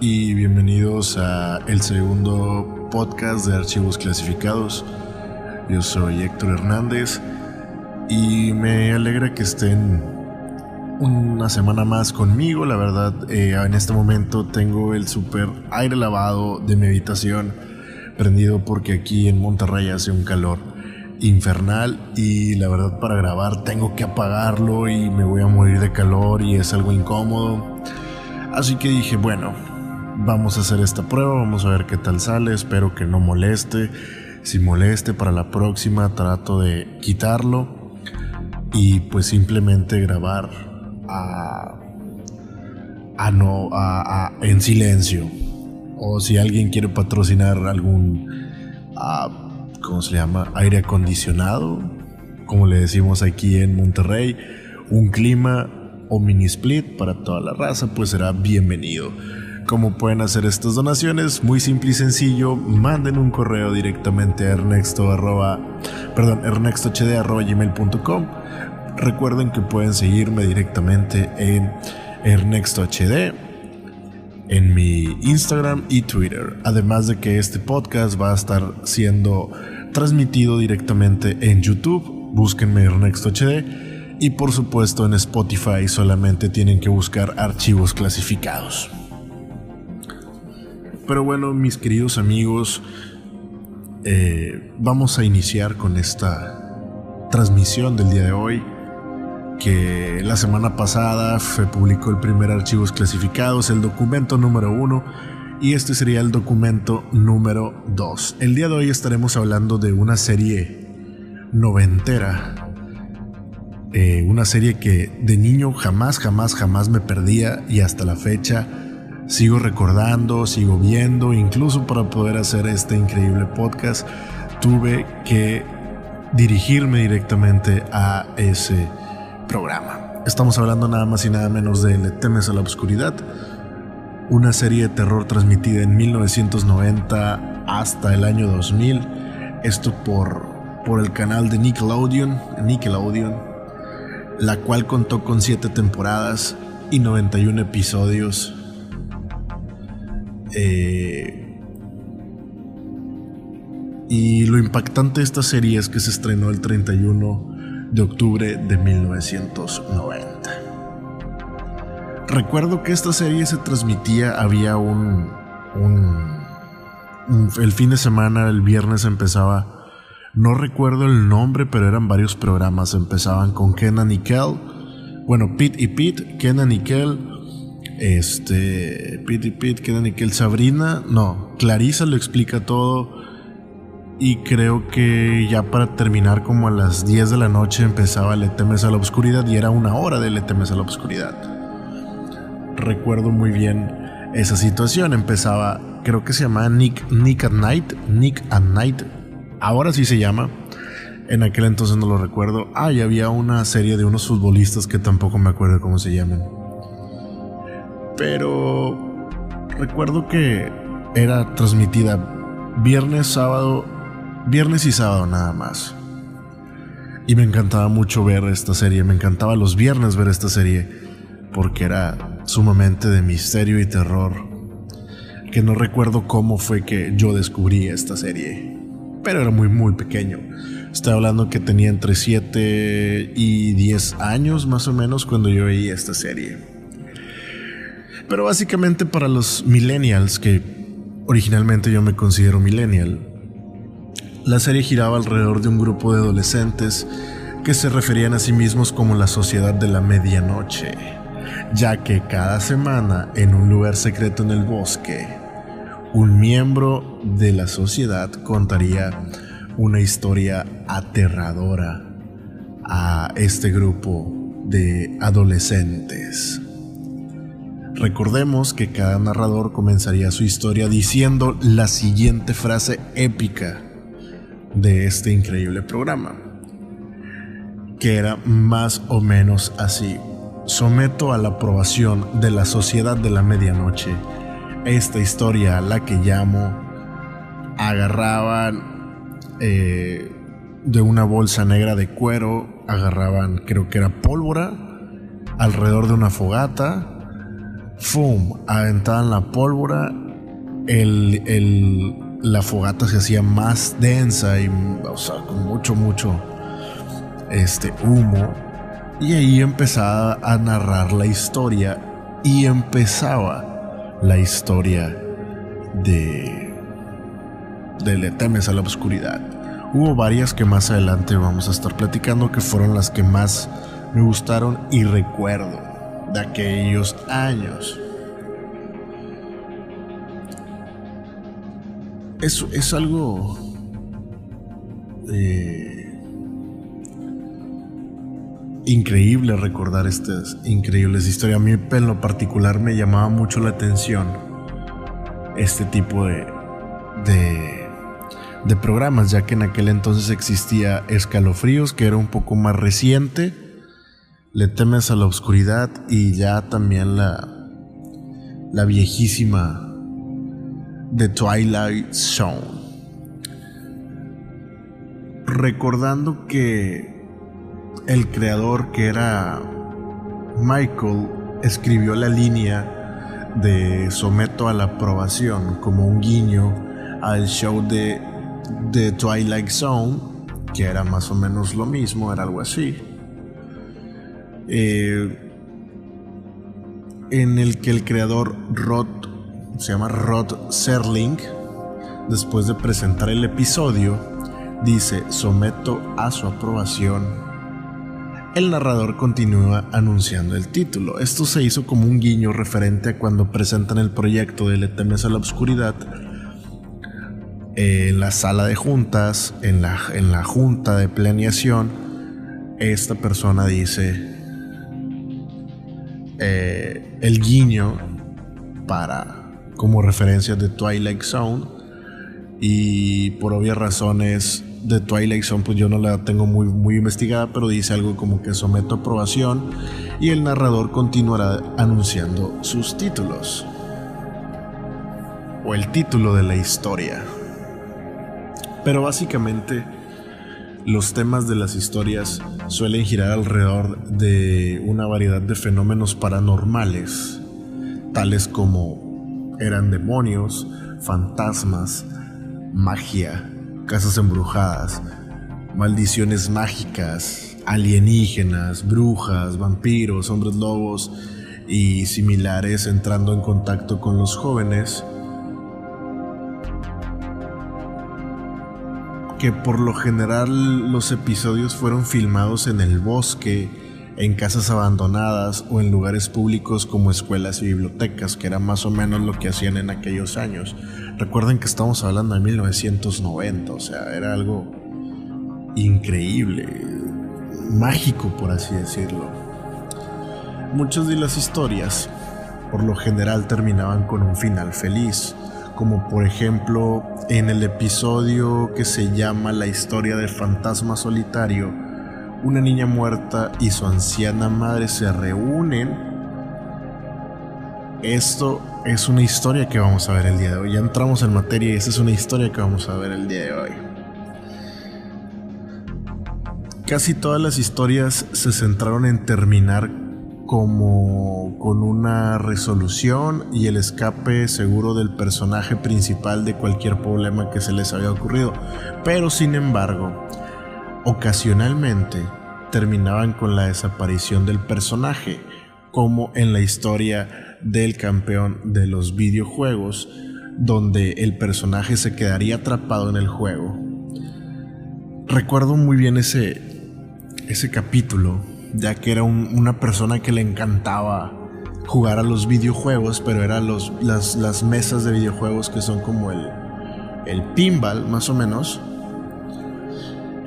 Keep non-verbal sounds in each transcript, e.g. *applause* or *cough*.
Y bienvenidos a el segundo podcast de archivos clasificados. Yo soy Héctor Hernández y me alegra que estén una semana más conmigo. La verdad, eh, en este momento tengo el super aire lavado de meditación prendido porque aquí en Monterrey hace un calor infernal y la verdad para grabar tengo que apagarlo y me voy a morir de calor y es algo incómodo. Así que dije, bueno, vamos a hacer esta prueba, vamos a ver qué tal sale, espero que no moleste. Si moleste para la próxima trato de quitarlo y pues simplemente grabar a, a no a, en silencio. O si alguien quiere patrocinar algún ¿cómo se llama? aire acondicionado, como le decimos aquí en Monterrey, un clima o mini split para toda la raza, pues será bienvenido. ¿Cómo pueden hacer estas donaciones? Muy simple y sencillo. Manden un correo directamente a ernesto perdón, ernestohd.gmail.com. Recuerden que pueden seguirme directamente en ernestohd en mi Instagram y Twitter. Además de que este podcast va a estar siendo transmitido directamente en YouTube. Búsquenme Ernesto y por supuesto en Spotify solamente tienen que buscar archivos clasificados. Pero bueno, mis queridos amigos, eh, vamos a iniciar con esta transmisión del día de hoy. Que la semana pasada se publicó el primer archivos clasificados, el documento número uno, y este sería el documento número dos. El día de hoy estaremos hablando de una serie noventera eh, una serie que de niño jamás, jamás, jamás me perdía y hasta la fecha sigo recordando, sigo viendo, incluso para poder hacer este increíble podcast tuve que dirigirme directamente a ese programa. Estamos hablando nada más y nada menos de Le temes a la oscuridad, una serie de terror transmitida en 1990 hasta el año 2000, esto por, por el canal de Nickelodeon, Nickelodeon, la cual contó con 7 temporadas y 91 episodios. Eh, y lo impactante de esta serie es que se estrenó el 31 de octubre de 1990. Recuerdo que esta serie se transmitía, había un, el fin de semana, el viernes empezaba no recuerdo el nombre, pero eran varios programas. Empezaban con Kenan y Kel. Bueno, Pete y Pete, Kenan y Kel. Este. Pete y Pete, Kenan y Kel. Sabrina, no. Clarisa lo explica todo. Y creo que ya para terminar, como a las 10 de la noche, empezaba Le temes a la oscuridad y era una hora de Le temes a la oscuridad. Recuerdo muy bien esa situación. Empezaba, creo que se llamaba Nick, Nick at Night. Nick at Night ahora sí se llama. En aquel entonces no lo recuerdo. Ah, y había una serie de unos futbolistas que tampoco me acuerdo cómo se llaman. Pero recuerdo que era transmitida viernes, sábado, viernes y sábado nada más. Y me encantaba mucho ver esta serie, me encantaba los viernes ver esta serie, porque era sumamente de misterio y terror, que no recuerdo cómo fue que yo descubrí esta serie pero era muy, muy pequeño. Estoy hablando que tenía entre 7 y 10 años más o menos cuando yo veía esta serie. Pero básicamente para los millennials, que originalmente yo me considero millennial, la serie giraba alrededor de un grupo de adolescentes que se referían a sí mismos como la sociedad de la medianoche, ya que cada semana en un lugar secreto en el bosque, un miembro de la sociedad contaría una historia aterradora a este grupo de adolescentes. Recordemos que cada narrador comenzaría su historia diciendo la siguiente frase épica de este increíble programa, que era más o menos así. someto a la aprobación de la Sociedad de la Medianoche esta historia a la que llamo agarraban eh, de una bolsa negra de cuero, agarraban creo que era pólvora alrededor de una fogata, ¡fum! aventaban la pólvora, el, la fogata se hacía más densa y, o sea, con mucho, mucho este humo. Y ahí empezaba a narrar la historia y empezaba la historia de, de Le temes a la oscuridad. Hubo varias que más adelante vamos a estar platicando que fueron las que más me gustaron y recuerdo de aquellos años. Es, es algo eh, increíble recordar estas increíbles historias. A mí en lo particular me llamaba mucho la atención este tipo de, de, de programas, ya que en aquel entonces existía Escalofríos, que era un poco más reciente. Le temes a la oscuridad y ya también la, la viejísima The Twilight Zone. Recordando que el creador que era Michael escribió la línea de Someto a la aprobación como un guiño al show de The Twilight Zone, que era más o menos lo mismo, era algo así. Eh, en el que el creador Rod se llama Rod Serling, después de presentar el episodio, dice, someto a su aprobación. El narrador continúa anunciando el título. Esto se hizo como un guiño referente a cuando presentan el proyecto de Le temes a la oscuridad en la sala de juntas, en la, en la junta de planeación, esta persona dice eh, el guiño para como referencias de Twilight Zone. Y por obvias razones de Twilight Zone, pues yo no la tengo muy, muy investigada, pero dice algo como que someto aprobación y el narrador continuará anunciando sus títulos. O el título de la historia. Pero básicamente los temas de las historias suelen girar alrededor de una variedad de fenómenos paranormales, tales como eran demonios, fantasmas, magia, casas embrujadas, maldiciones mágicas, alienígenas, brujas, vampiros, hombres lobos y similares entrando en contacto con los jóvenes que por lo general los episodios fueron filmados en el bosque en casas abandonadas o en lugares públicos como escuelas y bibliotecas, que era más o menos lo que hacían en aquellos años. Recuerden que estamos hablando de 1990, o sea, era algo increíble, mágico por así decirlo. Muchas de las historias, por lo general, terminaban con un final feliz, como por ejemplo en el episodio que se llama La historia del fantasma solitario, una niña muerta y su anciana madre se reúnen. Esto es una historia que vamos a ver el día de hoy. Ya entramos en materia y esta es una historia que vamos a ver el día de hoy. Casi todas las historias se centraron en terminar como con una resolución y el escape seguro del personaje principal de cualquier problema que se les había ocurrido. Pero sin embargo, Ocasionalmente terminaban con la desaparición del personaje, como en la historia del campeón de los videojuegos, donde el personaje se quedaría atrapado en el juego. Recuerdo muy bien ese, ese capítulo, ya que era una persona que le encantaba jugar a los videojuegos, pero eran las, las mesas de videojuegos que son como el, el pinball, más o menos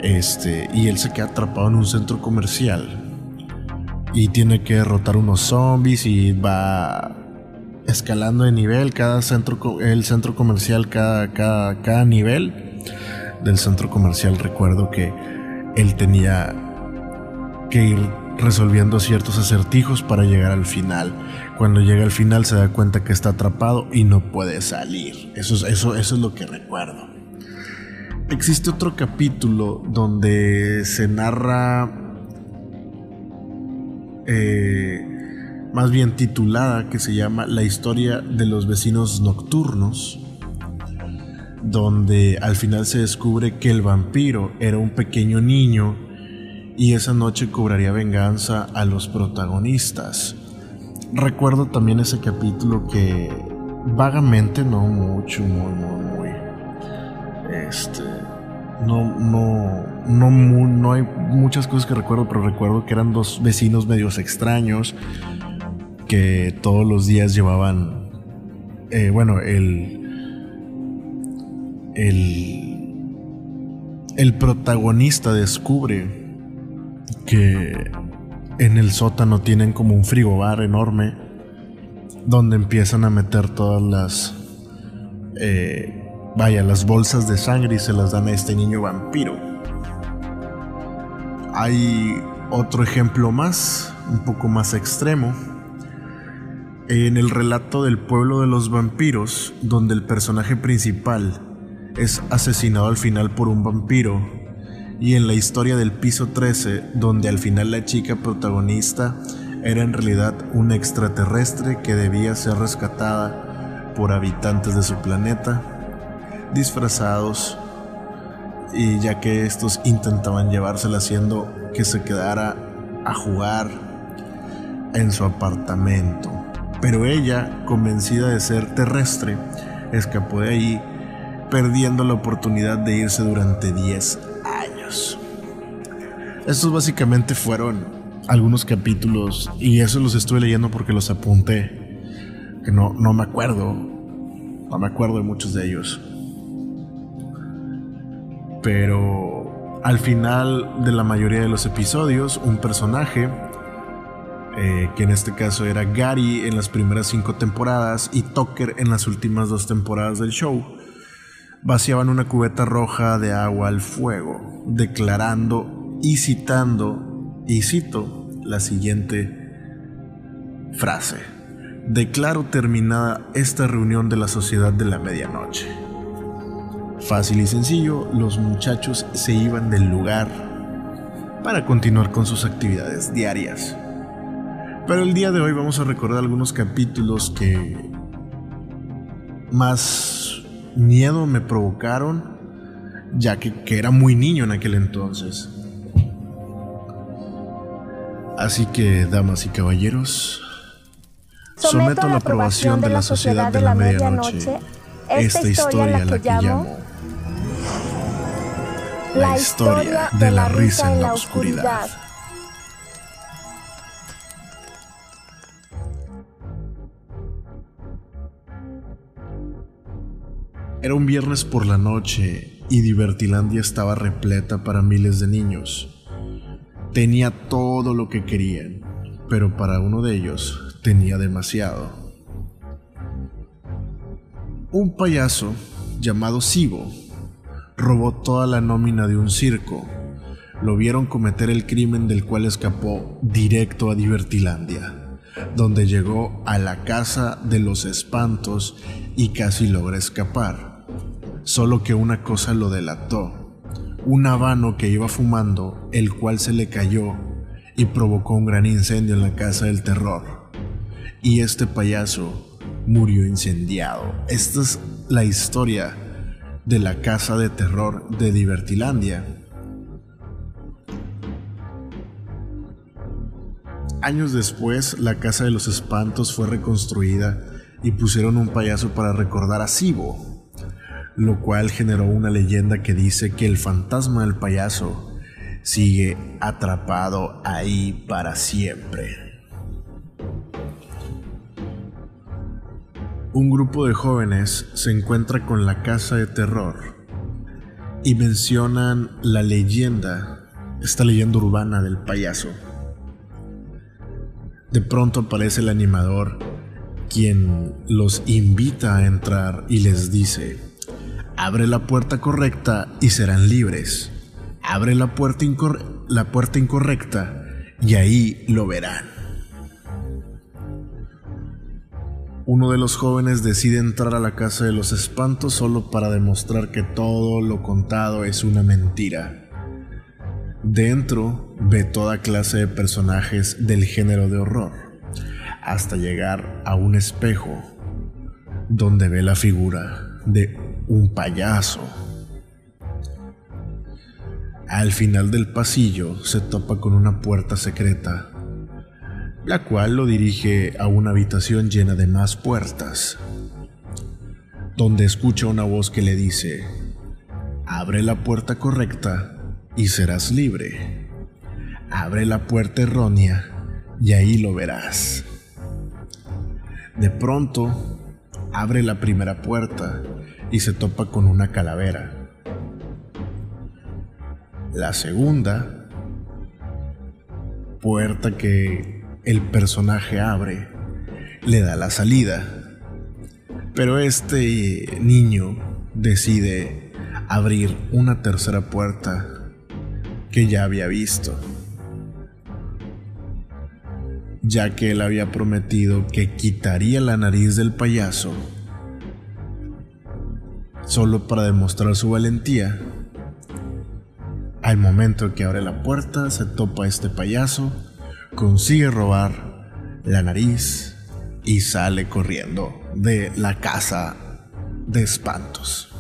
este, y él se queda atrapado en un centro comercial. Y tiene que derrotar unos zombies y va escalando de nivel. Cada centro, el centro comercial, cada, cada, cada nivel del centro comercial, recuerdo que él tenía que ir resolviendo ciertos acertijos para llegar al final. Cuando llega al final se da cuenta que está atrapado y no puede salir. Eso es, eso, eso es lo que recuerdo. Existe otro capítulo donde se narra, eh, más bien titulada, que se llama La historia de los vecinos nocturnos, donde al final se descubre que el vampiro era un pequeño niño y esa noche cobraría venganza a los protagonistas. Recuerdo también ese capítulo que vagamente, no mucho, muy, muy, este, no, no, no, hay muchas cosas que recuerdo, pero recuerdo que eran dos vecinos medios extraños que todos los días llevaban, eh, bueno, el, el, el protagonista descubre que en el sótano tienen como un frigobar enorme donde empiezan a meter todas las eh, vaya las bolsas de sangre y se las dan a este niño vampiro. Hay otro ejemplo más un poco más extremo. En el relato del pueblo de los vampiros donde el personaje principal es asesinado al final por un vampiro y en la historia del piso 13, donde al final la chica protagonista era en realidad un extraterrestre que debía ser rescatada por habitantes de su planeta, disfrazados, y ya que estos intentaban llevársela haciendo que se quedara a jugar en su apartamento. Pero ella, convencida de ser terrestre, escapó de ahí, perdiendo la oportunidad de irse durante 10 estos básicamente fueron algunos capítulos y eso los estuve leyendo porque los apunté. Que no, no me acuerdo. No me acuerdo de muchos de ellos. Pero al final de la mayoría de los episodios, un personaje, eh, que en este caso era Gary en las primeras cinco temporadas y Tucker en las últimas dos temporadas del show, vaciaban una cubeta roja de agua al fuego, declarando y citando, y cito la siguiente frase. Declaro terminada esta reunión de la Sociedad de la Medianoche. Fácil y sencillo, los muchachos se iban del lugar para continuar con sus actividades diarias. Pero el día de hoy vamos a recordar algunos capítulos que más miedo me provocaron, ya que, era muy niño en aquel entonces. Así que, damas y caballeros, someto a la aprobación de la Sociedad de la Medianoche esta historia la que llamo la historia de la risa en la oscuridad. Era un viernes por la noche y Divertilandia estaba repleta para miles de niños. Tenía todo lo que querían, pero para uno de ellos tenía demasiado. Un payaso llamado Sibo robó toda la nómina de un circo. Lo vieron cometer el crimen del cual escapó directo a Divertilandia, donde llegó a la casa de los espantos y casi logra escapar solo que una cosa lo delató, un habano que iba fumando, el cual se le cayó y provocó un gran incendio en la casa del terror. Y este payaso murió incendiado. Esta es la historia de la casa de terror de Divertilandia. Años después, la casa de los espantos fue reconstruida y pusieron un payaso para recordar a Sibo, lo cual generó una leyenda que dice que el fantasma del payaso sigue atrapado ahí para siempre. Un grupo de jóvenes se encuentra con la casa de terror y mencionan la leyenda, esta leyenda urbana del payaso. De pronto aparece el animador, quien los invita a entrar y les dice, Abre la puerta correcta y serán libres. Abre la puerta, la puerta incorrecta y ahí lo verán. Uno de los jóvenes decide entrar a la casa de los espantos solo para demostrar que todo lo contado es una mentira. Dentro ve toda clase de personajes del género de horror, hasta llegar a un espejo donde ve la figura de un payaso. Al final del pasillo se topa con una puerta secreta, la cual lo dirige a una habitación llena de más puertas, donde escucha una voz que le dice, abre la puerta correcta y serás libre. Abre la puerta errónea y ahí lo verás. De pronto, abre la primera puerta y se topa con una calavera. La segunda puerta que el personaje abre le da la salida. Pero este niño decide abrir una tercera puerta que ya había visto, ya que él había prometido que quitaría la nariz del payaso solo para demostrar su valentía. Al momento que abre la puerta, se topa este payaso, consigue robar la nariz y sale corriendo de la casa de espantos.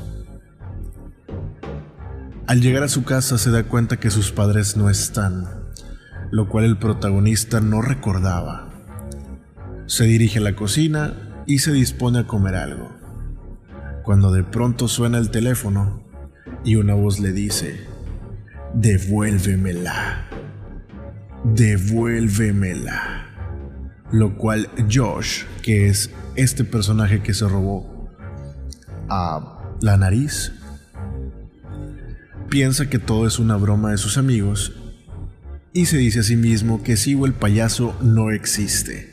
Al llegar a su casa se da cuenta que sus padres no están, lo cual el protagonista no recordaba. Se dirige a la cocina y se dispone a comer algo, cuando de pronto suena el teléfono y una voz le dice, devuélvemela, devuélvemela. Lo cual Josh, que es este personaje que se robó a la nariz, piensa que todo es una broma de sus amigos y se dice a sí mismo que o el payaso no existe.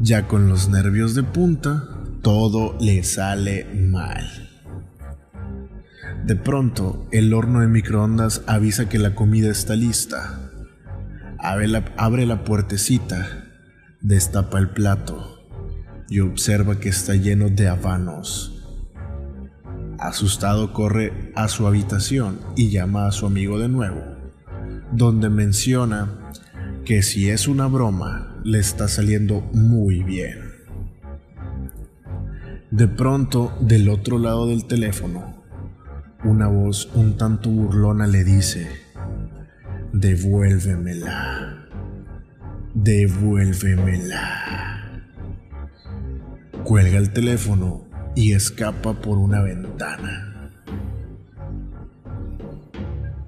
Ya con los nervios de punta, todo le sale mal. De pronto, el horno de microondas avisa que la comida está lista. Abre la, puertecita, destapa el plato y observa que está lleno de habanos. Asustado corre a su habitación y llama a su amigo de nuevo, donde menciona que si es una broma, le está saliendo muy bien. De pronto, del otro lado del teléfono, una voz un tanto burlona le dice, devuélvemela, devuélvemela. Cuelga el teléfono y escapa por una ventana.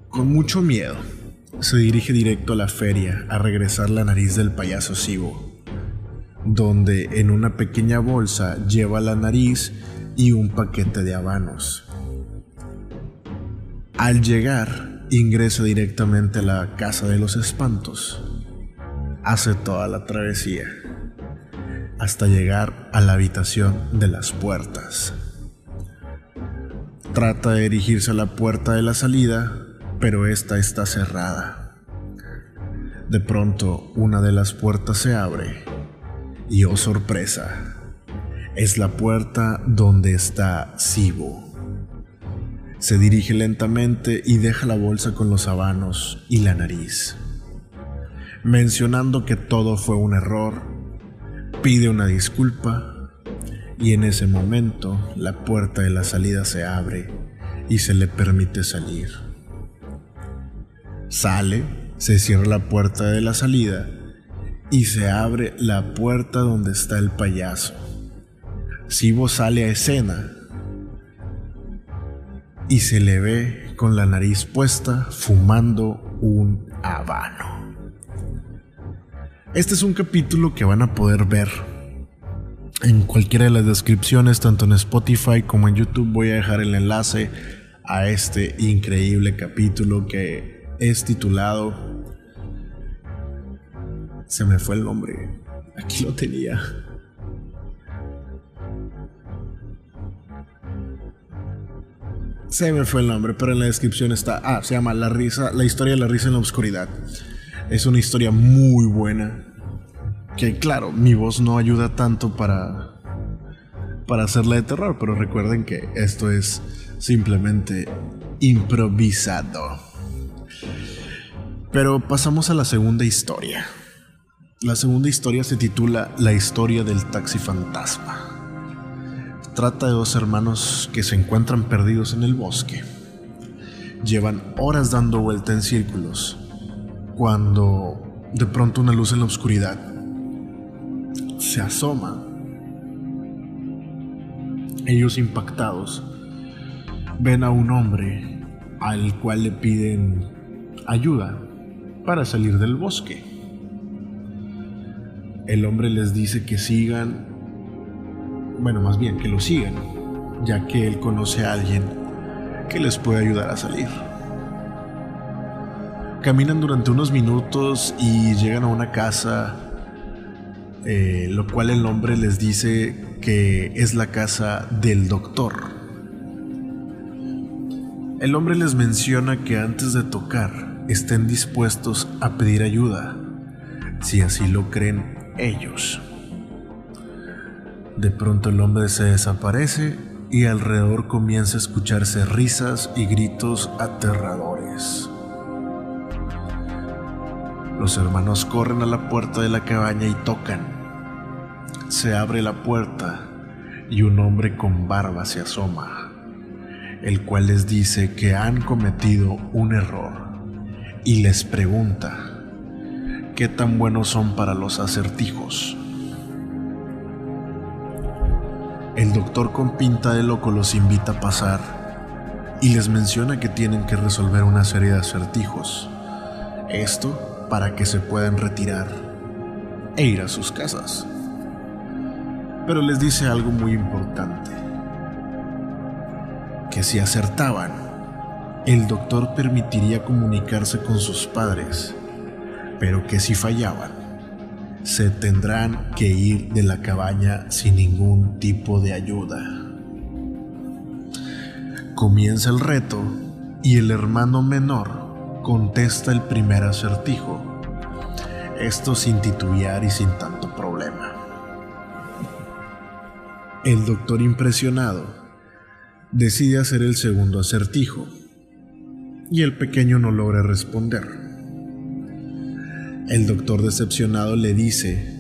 Con mucho miedo, se dirige directo a la feria a regresar la nariz del payaso Sibo, donde en una pequeña bolsa lleva la nariz y un paquete de habanos. Al llegar, ingresa directamente a la casa de los espantos. Hace toda la travesía hasta llegar a la habitación de las puertas. Trata de dirigirse a la puerta de la salida, pero esta está cerrada. De pronto, una de las puertas se abre y oh sorpresa, es la puerta donde está Sibo. Se dirige lentamente y deja la bolsa con los habanos y la nariz, mencionando que todo fue un error pide una disculpa y en ese momento la puerta de la salida se abre y se le permite salir. Sale, se cierra la puerta de la salida y se abre la puerta donde está el payaso. Sibo sale a escena y se le ve con la nariz puesta fumando un habano. Este es un capítulo que van a poder ver en cualquiera de las descripciones, tanto en Spotify como en YouTube. Voy a dejar el enlace a este increíble capítulo que es titulado... Se me fue el nombre. Aquí lo tenía. Se me fue el nombre, pero en la descripción está. Ah, se llama La risa, la historia de la risa en la oscuridad. Es una historia muy buena. Que claro, mi voz no ayuda tanto para para hacerla de terror, pero recuerden que esto es simplemente improvisado. Pero pasamos a la segunda historia. La segunda historia se titula La historia del taxi fantasma. Trata de dos hermanos que se encuentran perdidos en el bosque. Llevan horas dando vuelta en círculos cuando de pronto una luz en la oscuridad se asoma. Ellos impactados ven a un hombre al cual le piden ayuda para salir del bosque. El hombre les dice que sigan, bueno, más bien que lo sigan, ya que él conoce a alguien que les puede ayudar a salir. Caminan durante unos minutos y llegan a una casa, eh, lo cual el hombre les dice que es la casa del doctor. El hombre les menciona que antes de tocar estén dispuestos a pedir ayuda, si así lo creen ellos. De pronto el hombre se desaparece y alrededor comienza a escucharse risas y gritos aterradores. Los hermanos corren a la puerta de la cabaña y tocan. Se abre la puerta y un hombre con barba se asoma, el cual les dice que han cometido un error y les pregunta qué tan buenos son para los acertijos. El doctor con pinta de loco los invita a pasar y les menciona que tienen que resolver una serie de acertijos. Esto para que se puedan retirar e ir a sus casas. Pero les dice algo muy importante, que si acertaban, el doctor permitiría comunicarse con sus padres, pero que si fallaban, se tendrán que ir de la cabaña sin ningún tipo de ayuda. Comienza el reto y el hermano menor contesta el primer acertijo. Esto sin titubear y sin tanto problema. El doctor impresionado decide hacer el segundo acertijo y el pequeño no logra responder. El doctor decepcionado le dice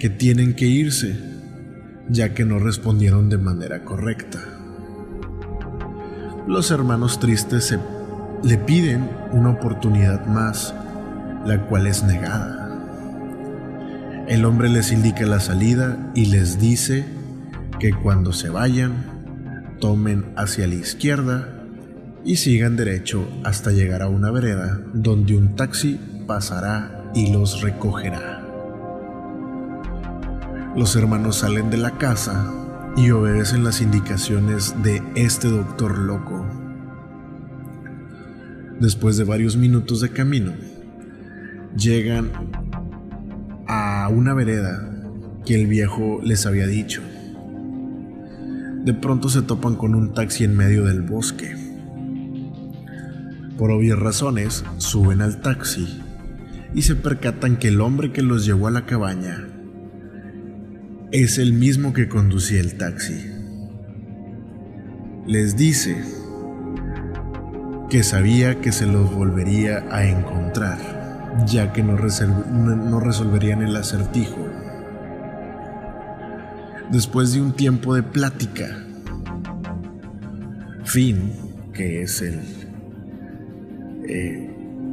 que tienen que irse ya que no respondieron de manera correcta. Los hermanos tristes le piden una oportunidad más, la cual es negada. El hombre les indica la salida y les dice que cuando se vayan, tomen hacia la izquierda y sigan derecho hasta llegar a una vereda donde un taxi pasará y los recogerá. Los hermanos salen de la casa y obedecen las indicaciones de este doctor loco Después de varios minutos de camino, llegan a una vereda que el viejo les había dicho. De pronto se topan con un taxi en medio del bosque. Por obvias razones, suben al taxi y se percatan que el hombre que los llevó a la cabaña es el mismo que conducía el taxi. Les dice que sabía que se los volvería a encontrar, ya que no, resolverían el acertijo. Después de un tiempo de plática, Finn, que es el, eh,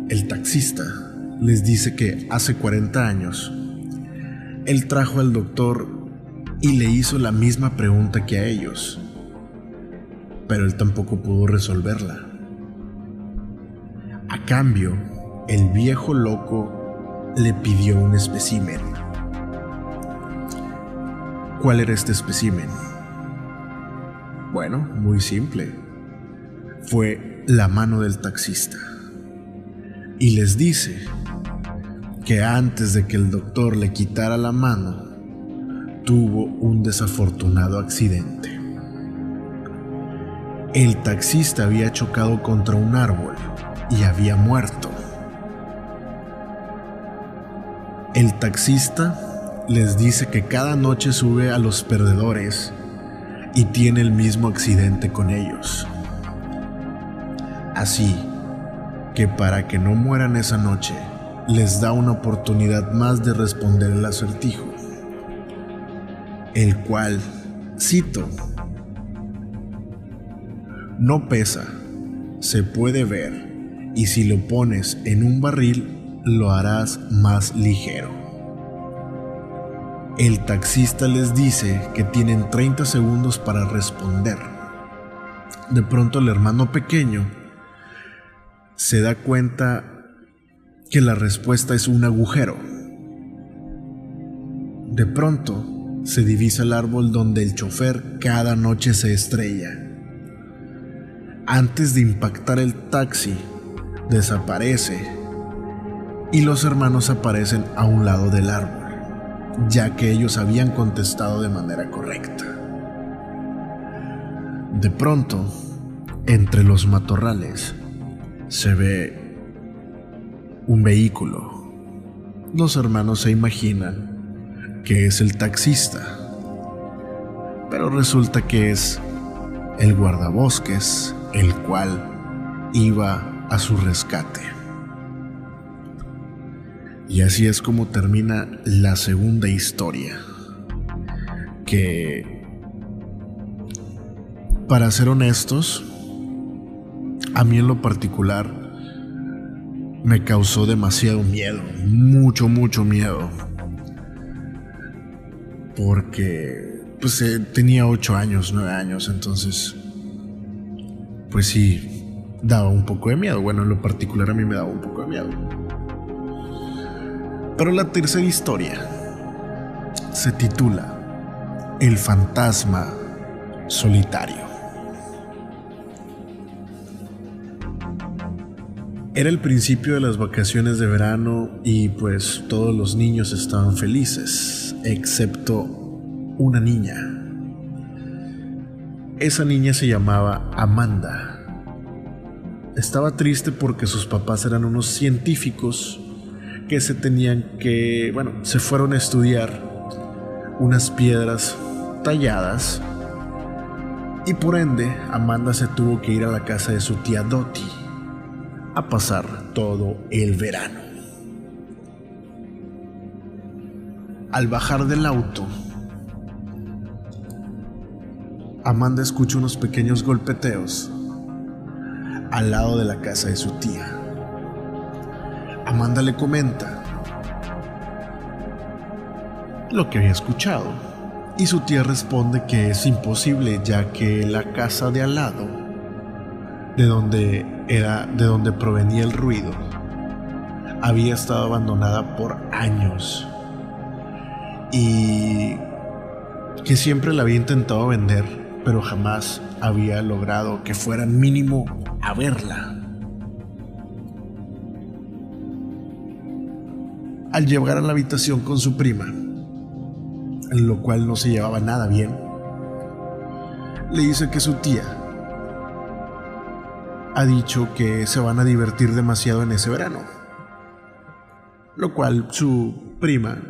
el taxista, les dice que hace 40 años él trajo al doctor y le hizo la misma pregunta que a ellos, pero él tampoco pudo resolverla. A cambio, el viejo loco le pidió un espécimen. ¿Cuál era este espécimen? Bueno, muy simple. Fue la mano del taxista. Y les dice que antes de que el doctor le quitara la mano, tuvo un desafortunado accidente. El taxista había chocado contra un árbol y había muerto. El taxista les dice que cada noche sube a los perdedores y tiene el mismo accidente con ellos. Así que para que no mueran esa noche, les da una oportunidad más de responder el acertijo, el cual, cito, no pesa, se puede ver, y si lo pones en un barril, lo harás más ligero. El taxista les dice que tienen 30 segundos para responder. De pronto el hermano pequeño se da cuenta que la respuesta es un agujero. De pronto se divisa el árbol donde el chofer cada noche se estrella. Antes de impactar el taxi, desaparece y los hermanos aparecen a un lado del árbol, ya que ellos habían contestado de manera correcta. De pronto, entre los matorrales, se ve un vehículo. Los hermanos se imaginan que es el taxista, pero resulta que es el guardabosques, el cual iba a su rescate. Y así es como termina la segunda historia, que, para ser honestos, a mí en lo particular, me causó demasiado miedo, mucho, mucho miedo. Porque pues eh, tenía 8 años, 9 años, entonces pues sí, daba un poco de miedo. Bueno, en lo particular a mí me daba un poco de miedo. Pero la tercera historia se titula El fantasma solitario. Era el principio de las vacaciones de verano y pues todos los niños estaban felices, excepto una niña. Esa niña se llamaba Amanda. Estaba triste porque sus papás eran unos científicos que se tenían que, bueno, se fueron a estudiar unas piedras talladas y por ende Amanda se tuvo que ir a la casa de su tía Dottie a pasar todo el verano. Al bajar del auto, Amanda escucha unos pequeños golpeteos al lado de la casa de su tía. Amanda le comenta lo que había escuchado y su tía responde que es imposible ya que la casa de al lado, de donde era de donde provenía el ruido. Había estado abandonada por años y que siempre la había intentado vender, pero jamás había logrado que fuera mínimo a verla. Al llegar a la habitación con su prima, en lo cual no se llevaba nada bien, le dice que su tía ha dicho que se van a divertir demasiado en ese verano. Lo cual su prima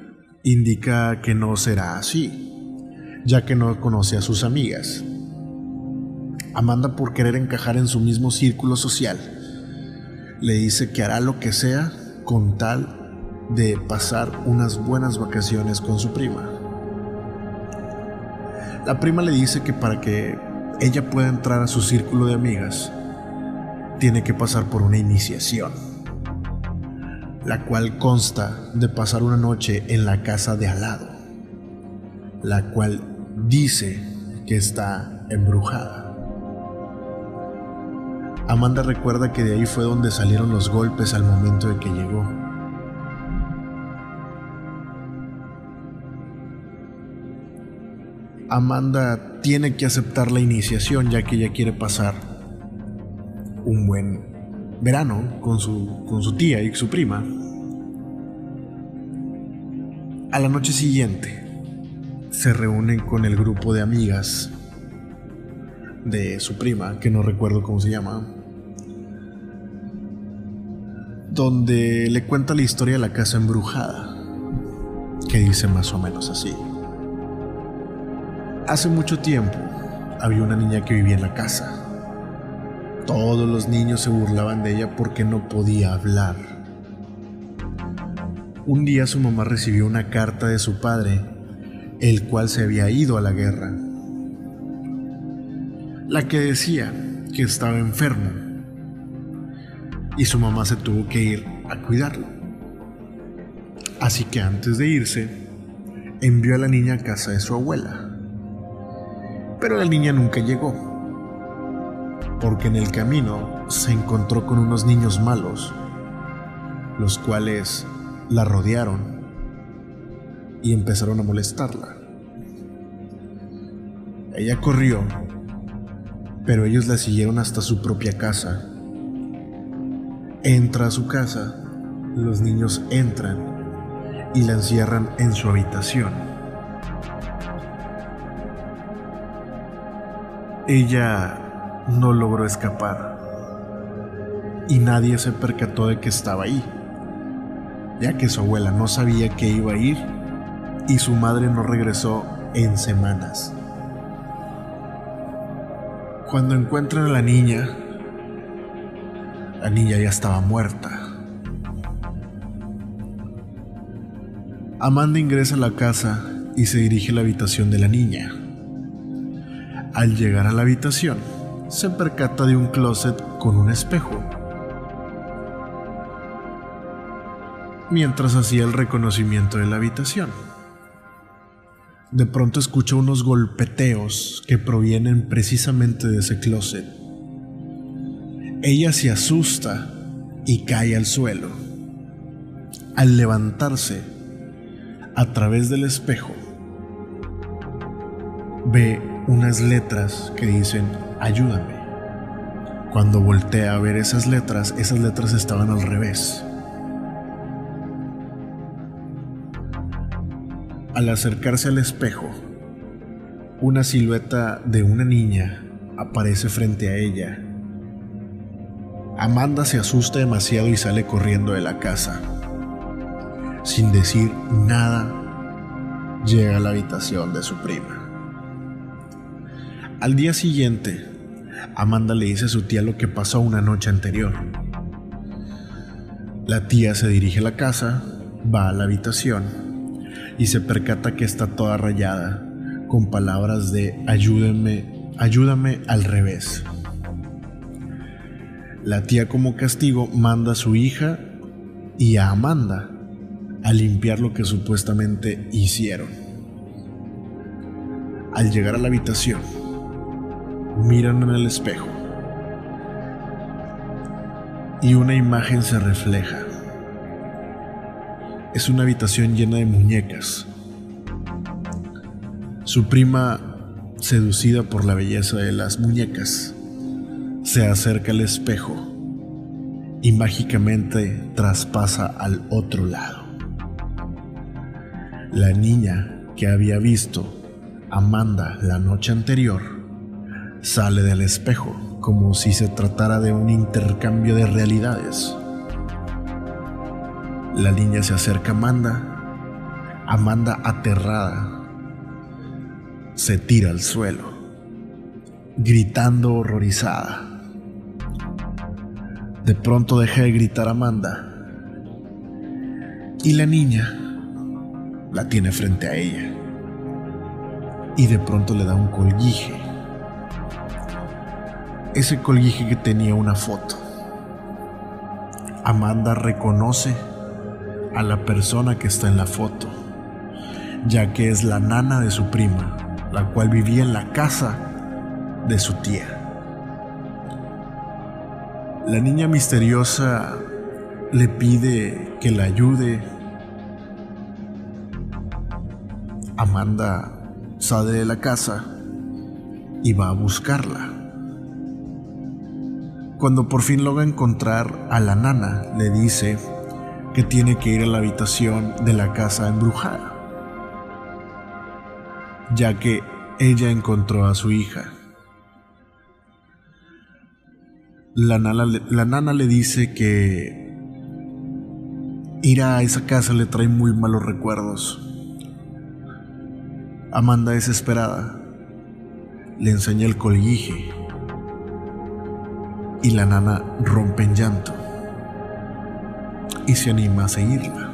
indica que no será así, ya que no conoce a sus amigas. Amanda, por querer encajar en su mismo círculo social, le dice que hará lo que sea con tal de pasar unas buenas vacaciones con su prima. La prima le dice que para que ella pueda entrar a su círculo de amigas, tiene que pasar por una iniciación, la cual consta de pasar una noche en la casa de al lado, la cual dice que está embrujada. Amanda recuerda que de ahí fue donde salieron los golpes al momento de que llegó. Amanda tiene que aceptar la iniciación ya que ella quiere pasar un buen verano con su, con su tía y su prima. A la noche siguiente se reúnen con el grupo de amigas de su prima, que no recuerdo cómo se llama, donde le cuenta la historia de la casa embrujada. que dice más o menos así. Hace mucho tiempo había una niña que vivía en la casa. Todos los niños se burlaban de ella porque no podía hablar. Un día su mamá recibió una carta de su padre, el cual se había ido a la guerra. La que decía que estaba enfermo y su mamá se tuvo que ir a cuidarlo. Así que antes de irse, envió a la niña a casa de su abuela. Pero la niña nunca llegó, porque en el camino se encontró con unos niños malos, los cuales la rodearon y empezaron a molestarla. Ella corrió, pero ellos la siguieron hasta su propia casa. Entra a su casa, los niños entran y la encierran en su habitación. Ella no logró escapar y nadie se percató de que estaba ahí, ya que su abuela no sabía que iba a ir y su madre no regresó en semanas. Cuando encuentran a la niña, la niña ya estaba muerta. Amanda ingresa a la casa y se dirige a la habitación de la niña. Al llegar a la habitación, se percata de un closet con un espejo. Mientras hacía el reconocimiento de la habitación, de pronto escucha unos golpeteos que provienen precisamente de ese closet. Ella se asusta y cae al suelo. Al levantarse, a través del espejo, ve unas letras que dicen ayúdame. Cuando voltea a ver esas letras, esas letras estaban al revés. Al acercarse al espejo, una silueta de una niña aparece frente a ella. Amanda se asusta demasiado y sale corriendo de la casa. Sin decir nada, llega a la habitación de su prima. Al día siguiente, Amanda le dice a su tía lo que pasó una noche anterior. La tía se dirige a la casa, va a la habitación y se percata que está toda rayada, con palabras de ayúdenme, ayúdame al revés. La tía como castigo manda a su hija y a Amanda a limpiar lo que supuestamente hicieron. Al llegar a la habitación, miran en el espejo y una imagen se refleja. Es una habitación llena de muñecas. Su prima, seducida por la belleza de las muñecas, se acerca al espejo y mágicamente traspasa al otro lado. La niña que había visto Amanda la noche anterior sale del espejo, como si se tratara de un intercambio de realidades. La niña se acerca a Amanda. Amanda, aterrada, se tira al suelo, gritando horrorizada. De pronto deja de gritar Amanda y la niña la tiene frente a ella y de pronto le da un colguije ese colguije que tenía una foto. Amanda reconoce a la persona que está en la foto, ya que es la nana de su prima, la cual vivía en la casa de su tía. La niña misteriosa le pide que la ayude. Amanda sale de la casa y va a buscarla. Cuando por fin logra encontrar a la nana, le dice que tiene que ir a la habitación de la casa embrujada, ya que ella encontró a su hija. La nana, le dice que ir a esa casa le trae muy malos recuerdos, Amanda desesperada le enseña el colguije y la nana rompe en llanto y se anima a seguirla.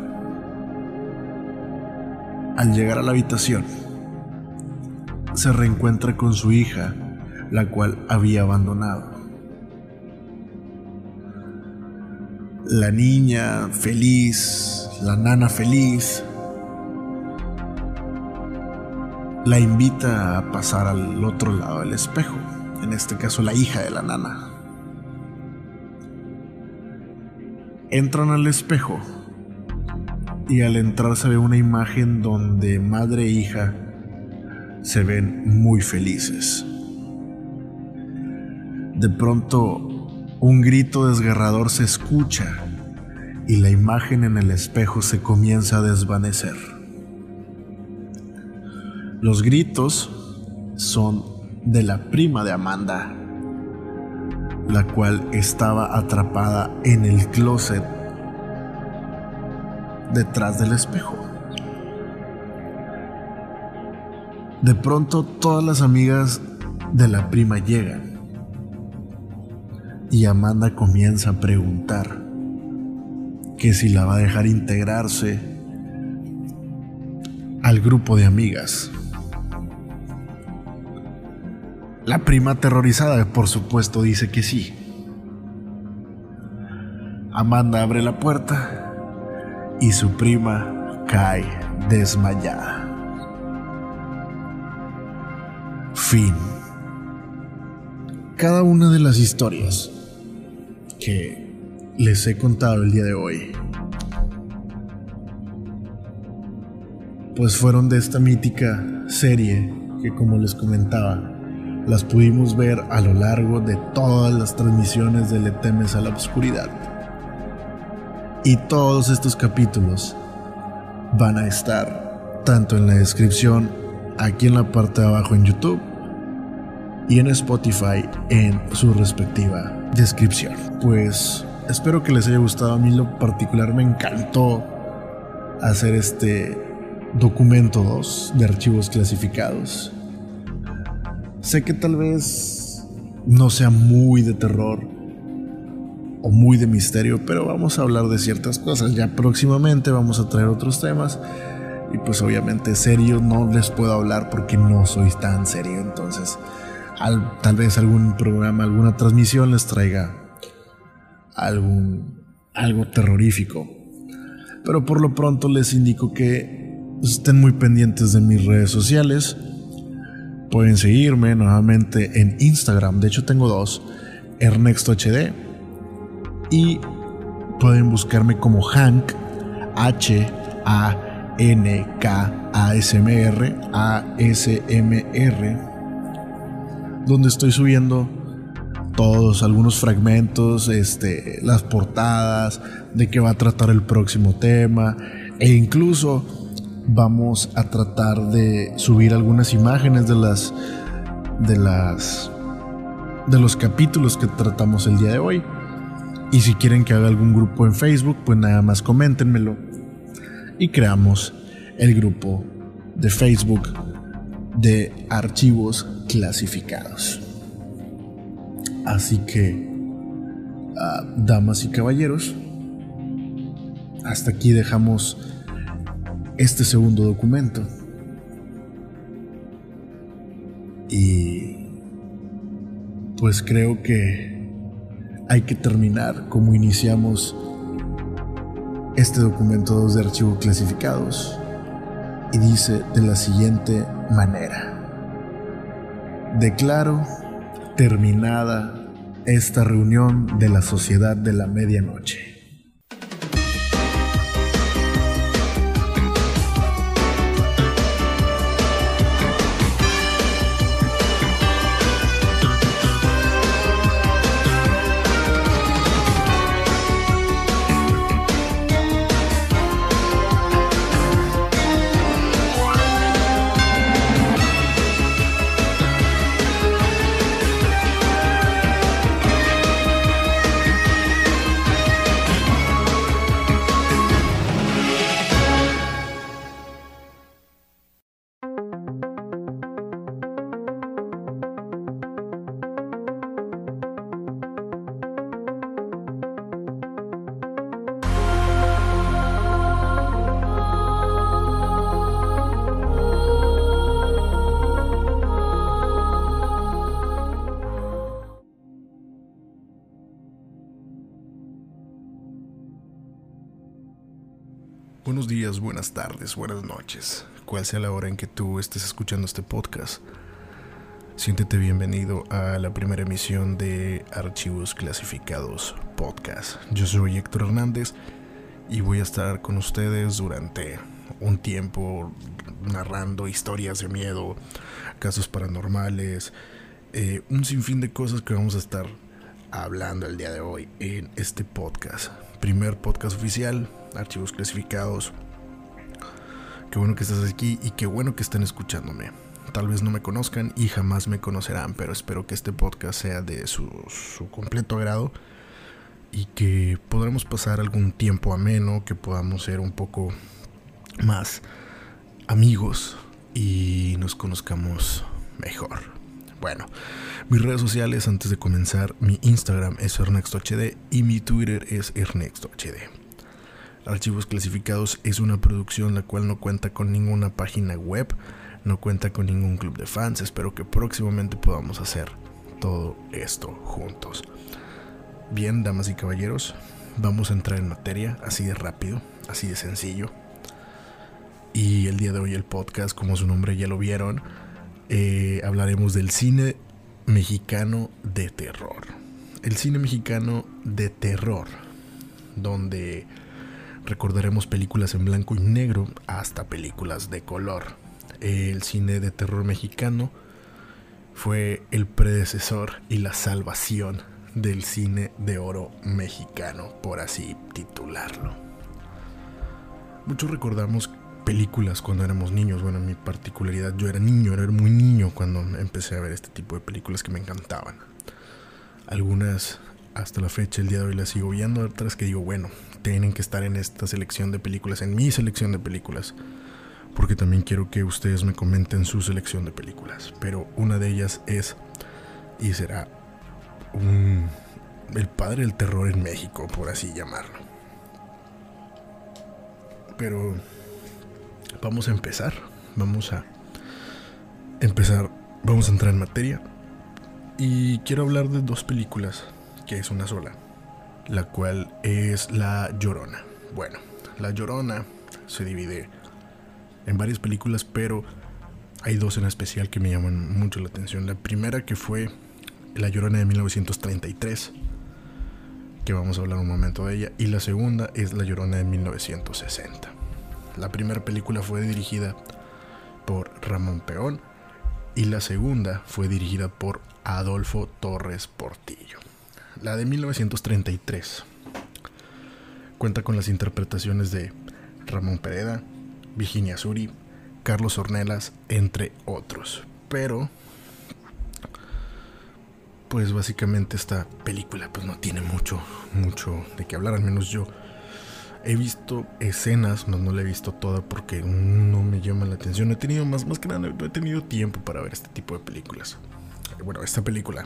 Al llegar a la habitación, se reencuentra con su hija, la cual había abandonado. La niña feliz, la nana feliz, la invita a pasar al otro lado del espejo, en este caso la hija de la nana. Entran al espejo y al entrar se ve una imagen donde madre e hija se ven muy felices. De pronto, un grito desgarrador se escucha y la imagen en el espejo se comienza a desvanecer. Los gritos son de la prima de Amanda, la cual estaba atrapada en el closet detrás del espejo. De pronto todas las amigas de la prima llegan y Amanda comienza a preguntar que si la va a dejar integrarse al grupo de amigas. La prima aterrorizada, por supuesto, dice que sí. Amanda abre la puerta y su prima cae desmayada. Fin. Cada una de las historias que les he contado el día de hoy, pues fueron de esta mítica serie que como les comentaba, las pudimos ver a lo largo de todas las transmisiones de Le temes a la oscuridad. Y todos estos capítulos van a estar tanto en la descripción aquí en la parte de abajo en YouTube y en Spotify en su respectiva descripción. Pues espero que les haya gustado. A mí lo particular me encantó hacer este documento 2 de archivos clasificados. Sé que tal vez no sea muy de terror o muy de misterio, pero vamos a hablar de ciertas cosas. Ya próximamente vamos a traer otros temas. Y pues obviamente serio no les puedo hablar porque no soy tan serio. Entonces, tal vez algún programa, alguna transmisión les traiga algún, algo terrorífico. Pero por lo pronto les indico que estén muy pendientes de mis redes sociales. Pueden seguirme nuevamente en Instagram. De hecho, tengo dos: Ernesto HD. Y pueden buscarme como Hank, H-A-N-K-A-S-M-R, A-S-M-R, donde estoy subiendo todos, algunos fragmentos, este, las portadas, de qué va a tratar el próximo tema, e incluso vamos a tratar de subir algunas imágenes de las de las de los capítulos que tratamos el día de hoy. Y si quieren que haga algún grupo en Facebook, pues nada más coméntenmelo y creamos el grupo de Facebook de archivos clasificados. Así que, ah, damas y caballeros, hasta aquí dejamos este segundo documento. Y pues creo que hay que terminar como iniciamos este documento de archivos clasificados. Y dice de la siguiente manera. Declaro terminada esta reunión de la Sociedad de la Medianoche. Buenas noches, cual sea la hora en que tú estés escuchando este podcast. Siéntete bienvenido a la primera emisión de Archivos Clasificados Podcast. Yo soy Héctor Hernández y voy a estar con ustedes durante un tiempo narrando historias de miedo, casos paranormales, eh, un sinfín de cosas que vamos a estar hablando el día de hoy en este podcast. Primer podcast oficial, archivos clasificados. Qué bueno que estás aquí y qué bueno que estén escuchándome. Tal vez no me conozcan y jamás me conocerán, pero espero que este podcast sea de su, completo agrado y que podremos pasar algún tiempo ameno, que podamos ser un poco más amigos y nos conozcamos mejor. Bueno, mis redes sociales antes de comenzar, mi Instagram es ErnextoHD y mi Twitter es ErnextoHD. Archivos Clasificados es una producción la cual no cuenta con ninguna página web, no cuenta con ningún club de fans, espero que próximamente podamos hacer todo esto juntos. Bien, damas y caballeros, vamos a entrar en materia así de rápido, así de sencillo. Y el día de hoy el podcast, como su nombre ya lo vieron, eh, hablaremos del cine mexicano de terror. El cine mexicano de terror, donde recordaremos películas en blanco y negro hasta películas de color. El cine de terror mexicano fue el predecesor y la salvación del cine de oro mexicano, por así titularlo. Muchos recordamos películas cuando éramos niños. Bueno, en mi particularidad, yo era niño, era muy niño cuando empecé a ver este tipo de películas que me encantaban. Algunas hasta la fecha, el día de hoy las sigo viendo, otras que digo, bueno, tienen que estar en esta selección de películas, en mi selección de películas. Porque también quiero que ustedes me comenten su selección de películas. Pero una de ellas es y será un, el padre del terror en México, por así llamarlo. Pero vamos a empezar. Vamos a empezar. Vamos a entrar en materia. Y quiero hablar de dos películas, que es una sola, la cual es La Llorona. Bueno, La Llorona se divide en varias películas, pero hay dos en especial que me llaman mucho la atención. La primera que fue La Llorona de 1933, que vamos a hablar un momento de ella, y la segunda es La Llorona de 1960. La primera película fue dirigida por Ramón Peón y la segunda fue dirigida por Adolfo Torres Portillo. La de 1933 cuenta con las interpretaciones de Ramón Pereda, Virginia Suri, Carlos Ornelas, entre otros. Pero, pues básicamente esta película pues no tiene mucho, mucho de qué hablar, al menos yo He visto escenas, no, no la he visto toda porque no me llama la atención. He tenido más, más que nada, no he tenido tiempo para ver este tipo de películas. Bueno, esta película,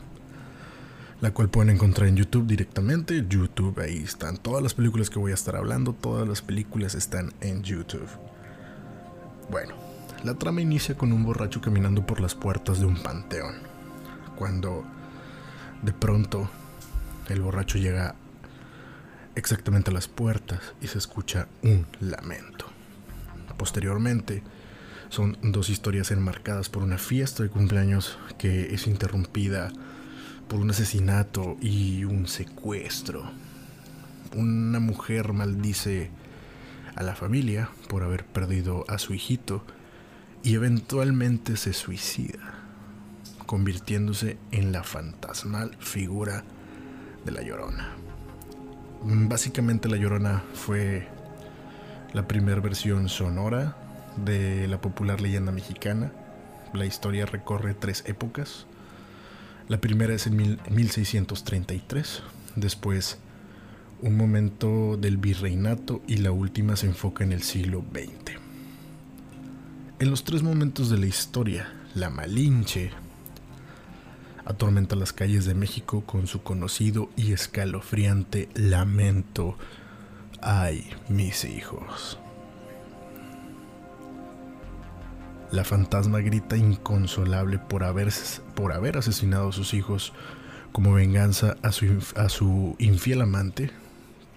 la cual pueden encontrar en YouTube directamente. YouTube, ahí están todas las películas que voy a estar hablando. Todas las películas están en YouTube. Bueno, la trama inicia con un borracho caminando por las puertas de un panteón. Cuando de pronto el borracho llega exactamente a las puertas y se escucha un lamento. Posteriormente, son dos historias enmarcadas por una fiesta de cumpleaños que es interrumpida por un asesinato y un secuestro. Una mujer maldice a la familia por haber perdido a su hijito y eventualmente se suicida, convirtiéndose en la fantasmal figura de la llorona. Básicamente La Llorona fue la primera versión sonora de la popular leyenda mexicana. La historia recorre tres épocas. La primera es en 1633, después un momento del virreinato y la última se enfoca en el siglo XX. En los tres momentos de la historia, la Malinche atormenta las calles de México con su conocido y escalofriante lamento. Ay, mis hijos. La fantasma grita inconsolable por haber, por haber asesinado a sus hijos como venganza a su, a su infiel amante,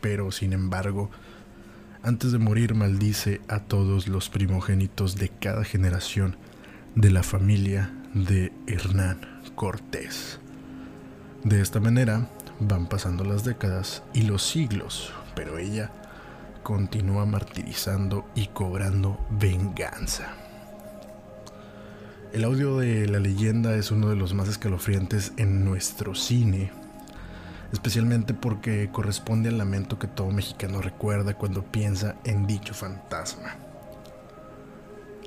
pero sin embargo, Antes de morir maldice a todos los primogénitos de cada generación de la familia de Hernán Cortés. De esta manera van pasando las décadas y los siglos, pero ella continúa martirizando y cobrando venganza. El audio de la leyenda es uno de los más escalofriantes en nuestro cine, especialmente porque corresponde al lamento que todo mexicano recuerda cuando piensa en dicho fantasma.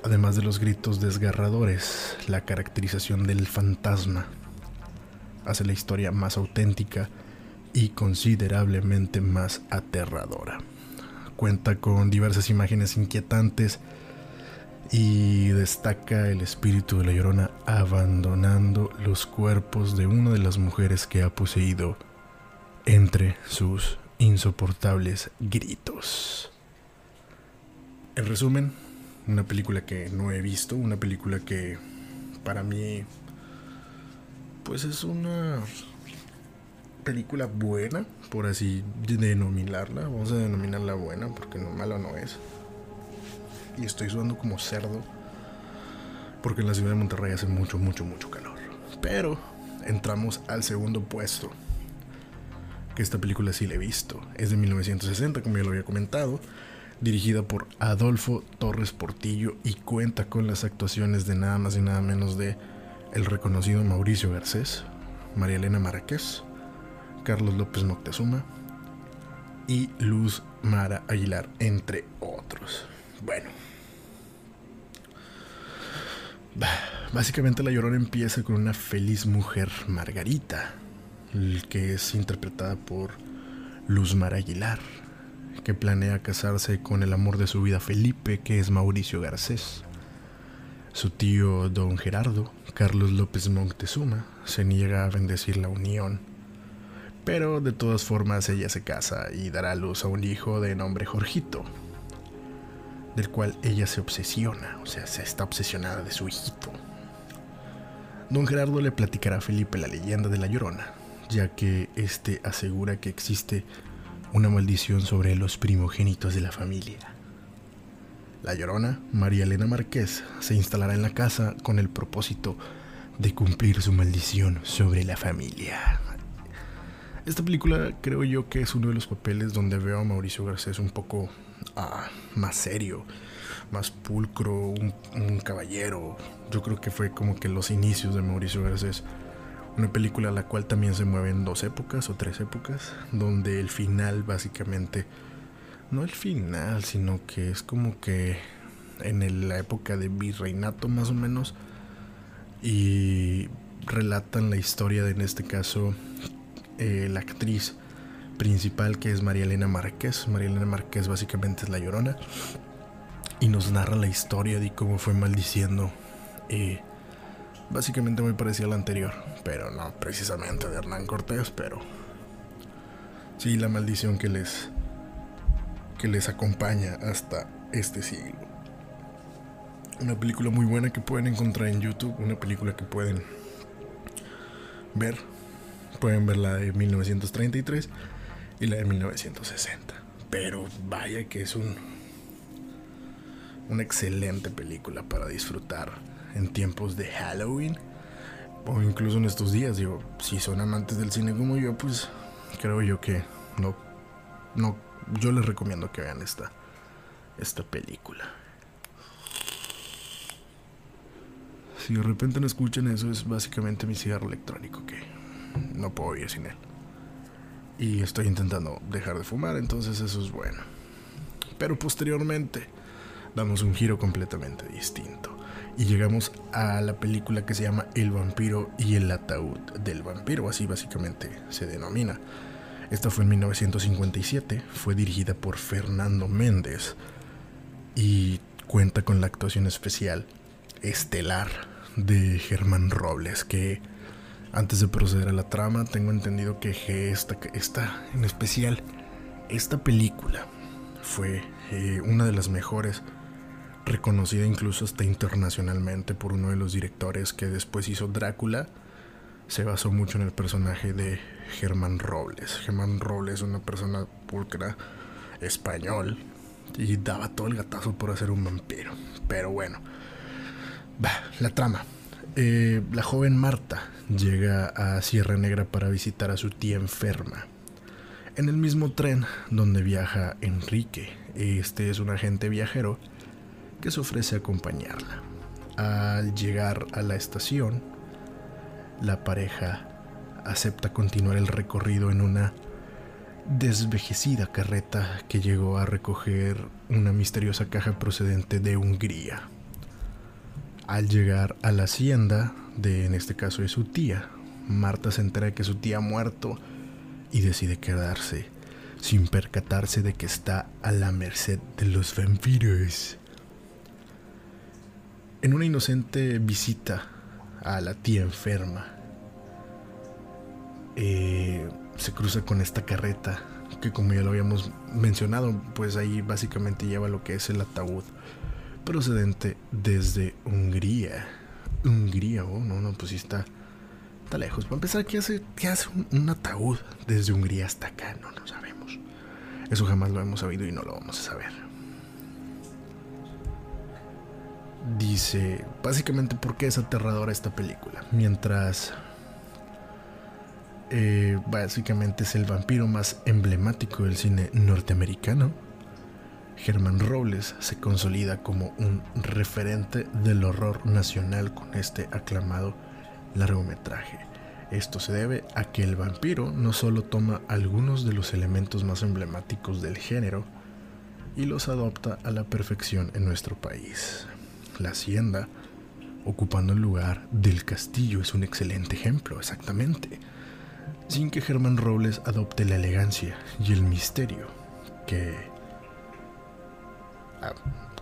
Además de los gritos desgarradores, la caracterización del fantasma hace la historia más auténtica y considerablemente más aterradora. Cuenta con diversas imágenes inquietantes y destaca el espíritu de la llorona abandonando los cuerpos de una de las mujeres que ha poseído entre sus insoportables gritos. En resumen, una película que no he visto, una película que para mí pues es una película buena, por así denominarla. Vamos a denominarla buena porque no mala no es. Y estoy sudando como cerdo porque en la ciudad de Monterrey hace mucho, mucho, mucho calor. Pero entramos al segundo puesto. Que esta película sí la he visto. Es de 1960, como ya lo había comentado. Dirigida por Adolfo Torres Portillo y cuenta con las actuaciones de nada más y nada menos de el reconocido Mauricio Garcés, María Elena Márquez, Carlos López Moctezuma y Luz Mara Aguilar, entre otros. Bueno. *sighs* Básicamente La Llorona empieza con una feliz mujer, Margarita, que es interpretada por Luz Mara Aguilar, que planea casarse con el amor de su vida Felipe, que es Mauricio Garcés. Su tío don Gerardo, Carlos López Moctezuma, se niega a bendecir la unión. Pero de todas formas ella se casa y dará luz a un hijo de nombre Jorgito, del cual ella se obsesiona, o sea, se está obsesionada de su hijito. Don Gerardo le platicará a Felipe la leyenda de la Llorona, ya que éste asegura que existe una maldición sobre los primogénitos de la familia. La llorona, María Elena Márquez, se instalará en la casa con el propósito de cumplir su maldición sobre la familia. Esta película creo yo que es uno de los papeles donde veo a Mauricio Garcés un poco ah, más serio, más pulcro, un, caballero. Yo creo que fue como que los inicios de Mauricio Garcés. Una película la cual también se mueve en dos épocas o tres épocas, donde el final básicamente no el final, sino que es como que en la época de virreinato más o menos y relatan la historia de en este caso eh, la actriz principal que es María Elena Márquez. María Elena Márquez básicamente es la llorona y nos narra la historia de cómo fue maldiciendo. Eh, básicamente muy parecida a la anterior, pero no precisamente de Hernán Cortés, pero sí la maldición que les que les acompaña hasta este siglo. Una película muy buena que pueden encontrar en YouTube, una película que pueden ver. Pueden ver la de 1933 y la de 1960. Pero vaya que es un una excelente película para disfrutar en tiempos de Halloween o incluso en estos días. Digo, si son amantes del cine como yo, pues creo yo que no no yo les recomiendo que vean esta, esta película. Si de repente no escuchan eso, es básicamente mi cigarro electrónico que no puedo ir sin él. Y estoy intentando dejar de fumar, entonces eso es bueno. Pero posteriormente damos un giro completamente distinto. Y llegamos a la película que se llama El vampiro y el ataúd del vampiro, así básicamente se denomina. Esta fue en 1957, fue dirigida por Fernando Méndez y cuenta con la actuación especial estelar de Germán Robles, que antes de proceder a la trama tengo entendido que esta, esta en especial, esta película fue eh, una de las mejores, reconocida incluso hasta internacionalmente por uno de los directores que después hizo Drácula se basó mucho en el personaje de Germán Robles. Germán Robles, una persona pulcra español, y daba todo el gatazo por hacer un vampiro. Pero bueno, va, la trama. Eh, la joven Marta llega a Sierra Negra para visitar a su tía enferma. En el mismo tren donde viaja Enrique, este es un agente viajero que se ofrece a acompañarla. Al llegar a la estación, la pareja acepta continuar el recorrido en una desvejecida carreta que llegó a recoger una misteriosa caja procedente de Hungría. Al llegar a la hacienda de, en este caso, de su tía, Marta se entera de que su tía ha muerto y decide quedarse sin percatarse de que está a la merced de los vampiros. En una inocente visita a la tía enferma, eh, se cruza con esta carreta que como ya lo habíamos mencionado, pues ahí básicamente lleva lo que es el ataúd procedente desde Hungría. Hungría, oh, no, no, pues sí está, está lejos. Para empezar, ¿qué hace, qué hace un, ataúd desde Hungría hasta acá? No, no sabemos. Eso jamás lo hemos sabido y no lo vamos a saber. dice básicamente por qué es aterradora esta película. Mientras eh, básicamente es el vampiro más emblemático del cine norteamericano, Germán Robles se consolida como un referente del horror nacional con este aclamado largometraje. Esto se debe a que el vampiro no solo toma algunos de los elementos más emblemáticos del género y los adopta a la perfección en nuestro país la hacienda, ocupando el lugar del castillo, es un excelente ejemplo, exactamente. Sin que Germán Robles adopte la elegancia y el misterio que... Ah,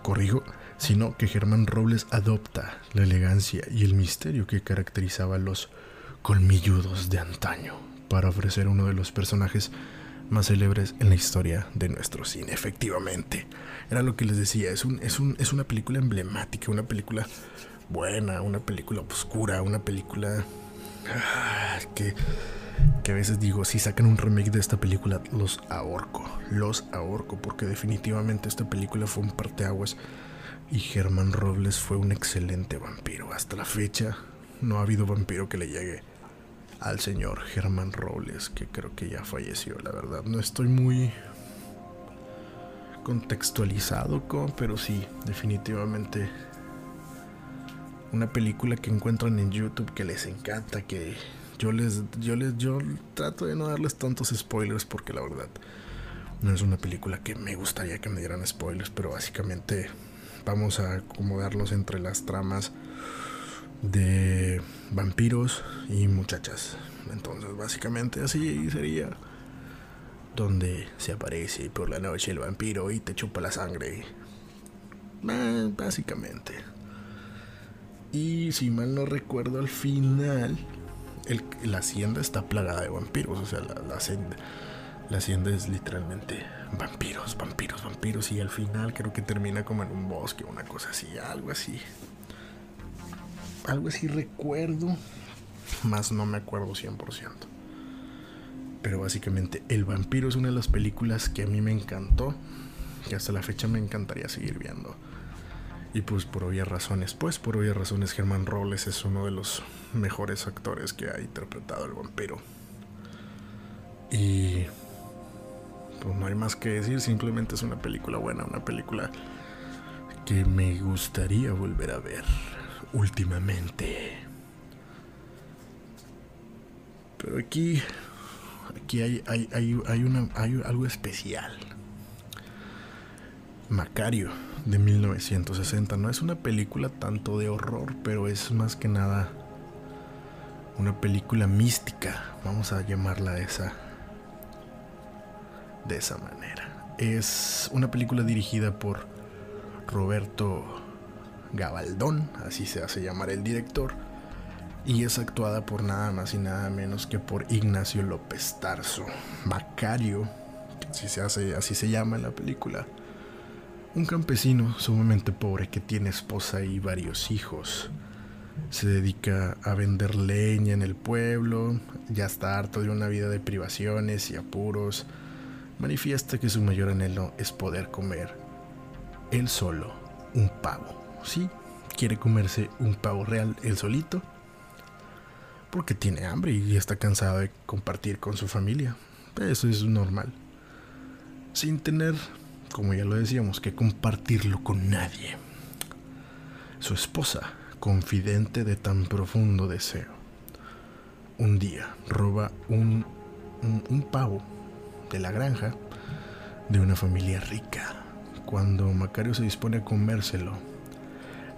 corrijo, sino que Germán Robles adopta la elegancia y el misterio que caracterizaba a los colmilludos de antaño para ofrecer uno de los personajes más célebres en la historia de nuestro cine. Efectivamente, era lo que les decía, es, un, es, un, es una película emblemática, una película buena, una película oscura, una película ah, que, que a veces digo, si sacan un remake de esta película, los ahorco, los ahorco, porque definitivamente esta película fue un parteaguas y Germán Robles fue un excelente vampiro. Hasta la fecha no ha habido vampiro que le llegue al señor Germán Robles, que creo que ya falleció, la verdad. No estoy muy contextualizado, con, pero sí, definitivamente una película que encuentran en YouTube que les encanta, que yo les, yo les, yo trato de no darles tantos spoilers porque la verdad no es una película que me gustaría que me dieran spoilers, pero básicamente vamos a acomodarlos entre las tramas de vampiros y muchachas. Entonces, básicamente así sería. Donde se aparece por la noche el vampiro y te chupa la sangre. Eh, básicamente. Y si mal no recuerdo, al final, la hacienda está plagada de vampiros. O sea, la, la, hacienda, la hacienda es literalmente vampiros, vampiros, vampiros. Y al final creo que termina como en un bosque, una cosa así, algo así algo así recuerdo, más no me acuerdo 100%. Pero básicamente El vampiro es una de las películas que a mí me encantó, que hasta la fecha me encantaría seguir viendo. Y pues por obvias razones, pues por obvias razones Germán Robles es uno de los mejores actores que ha interpretado el vampiro. Y pues no hay más que decir, simplemente es una película buena, una película que me gustaría volver a ver últimamente. Pero aquí, aquí hay, hay, hay, hay, una, hay algo especial. Macario de 1960 no es una película tanto de horror, pero es más que nada una película mística, vamos a llamarla esa de esa manera. Es una película dirigida por Roberto Gabaldón, así se hace llamar el director, y es actuada por nada más y nada menos que por Ignacio López Tarso, Macario, así se, hace, así se llama en la película. Un campesino sumamente pobre que tiene esposa y varios hijos. Se dedica a vender leña en el pueblo, ya está harto de una vida de privaciones y apuros. Manifiesta que su mayor anhelo es poder comer él solo un pavo. Sí, quiere comerse un pavo real él solito. Porque tiene hambre y está cansado de compartir con su familia. Eso es normal. Sin tener, como ya lo decíamos, que compartirlo con nadie. Su esposa, confidente de tan profundo deseo, un día roba un, un, pavo de la granja de una familia rica. Cuando Macario se dispone a comérselo,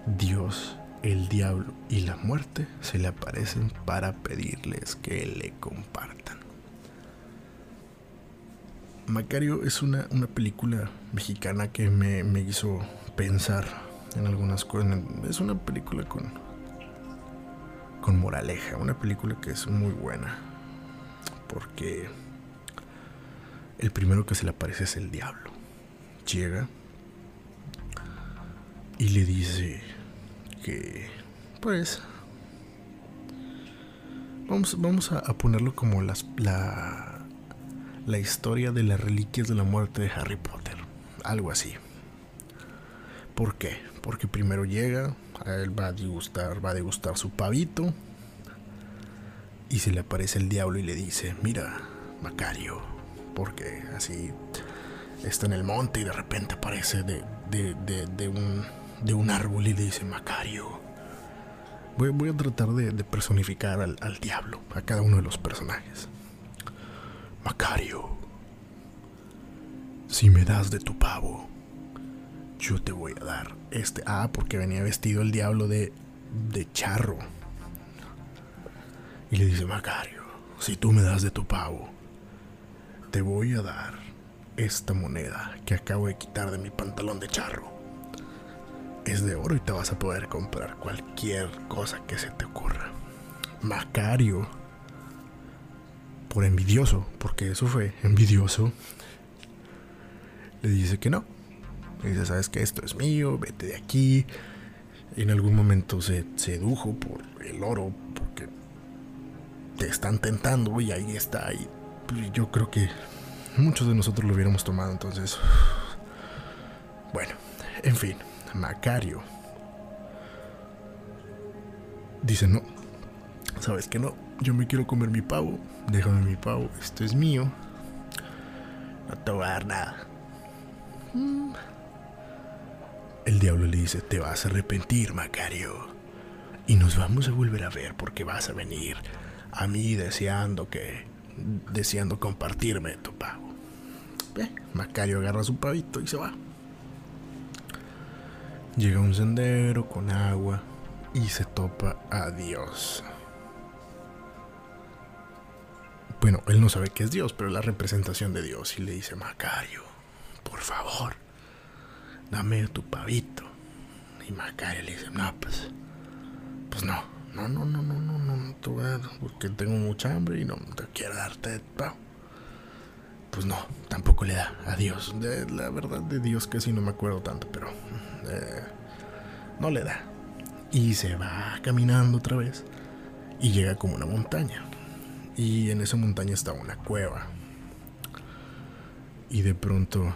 Dios, el diablo y la muerte se le aparecen para pedirles que le compartan. Macario es una, película mexicana que me, me hizo pensar en algunas cosas. Es una película con, con moraleja, una película que es muy buena. Porque el primero que se le aparece es el diablo. Llega y le dice que, pues, vamos, vamos a, ponerlo como las, la, la historia de las reliquias de la muerte de Harry Potter. Algo así. ¿Por qué? Porque primero llega, a él va a degustar, va a degustar su pavito. Y se le aparece el diablo y le dice, mira, Macario, porque así está en el monte y de repente aparece de, de, un, de un árbol y le dice, Macario. Voy, voy a tratar de, personificar al, al diablo, a cada uno de los personajes. Macario, si me das de tu pavo, yo te voy a dar este. Ah, porque venía vestido el diablo de, de charro. Y le dice, Macario, si tú me das de tu pavo, te voy a dar esta moneda que acabo de quitar de mi pantalón de charro. Es de oro y te vas a poder comprar cualquier cosa que se te ocurra. Macario, por envidioso, porque eso fue envidioso, le dice que no, y dice, sabes que esto es mío, vete de aquí. En algún momento se sedujo por el oro, porque te están tentando y ahí está. Y yo creo que muchos de nosotros lo hubiéramos tomado, entonces... Bueno, en fin, Macario dice, no, sabes que no, yo me quiero comer mi pavo, déjame mi pavo, esto es mío, no te voy a dar nada. Mm. El diablo le dice, te vas a arrepentir, Macario. Y nos vamos a volver a ver porque vas a venir a mí deseando que... deseando compartirme tu pavo. Macario agarra su pavito y se va. Llega a un sendero con agua y se topa a Dios. Bueno, él no sabe que es Dios, pero la representación de Dios y le dice, Macario, por favor, dame tu pavito. Y Macario le dice, no, pues, pues no, no, no, no, no, no, no, no te voy a dar, porque tengo mucha hambre y no te quiero darte pavo. Pues no, tampoco le da a Dios. De, la verdad de Dios que sí no me acuerdo tanto, pero eh, no le da. Y se va caminando otra vez y llega como una montaña. Y en esa montaña está una cueva. Y de pronto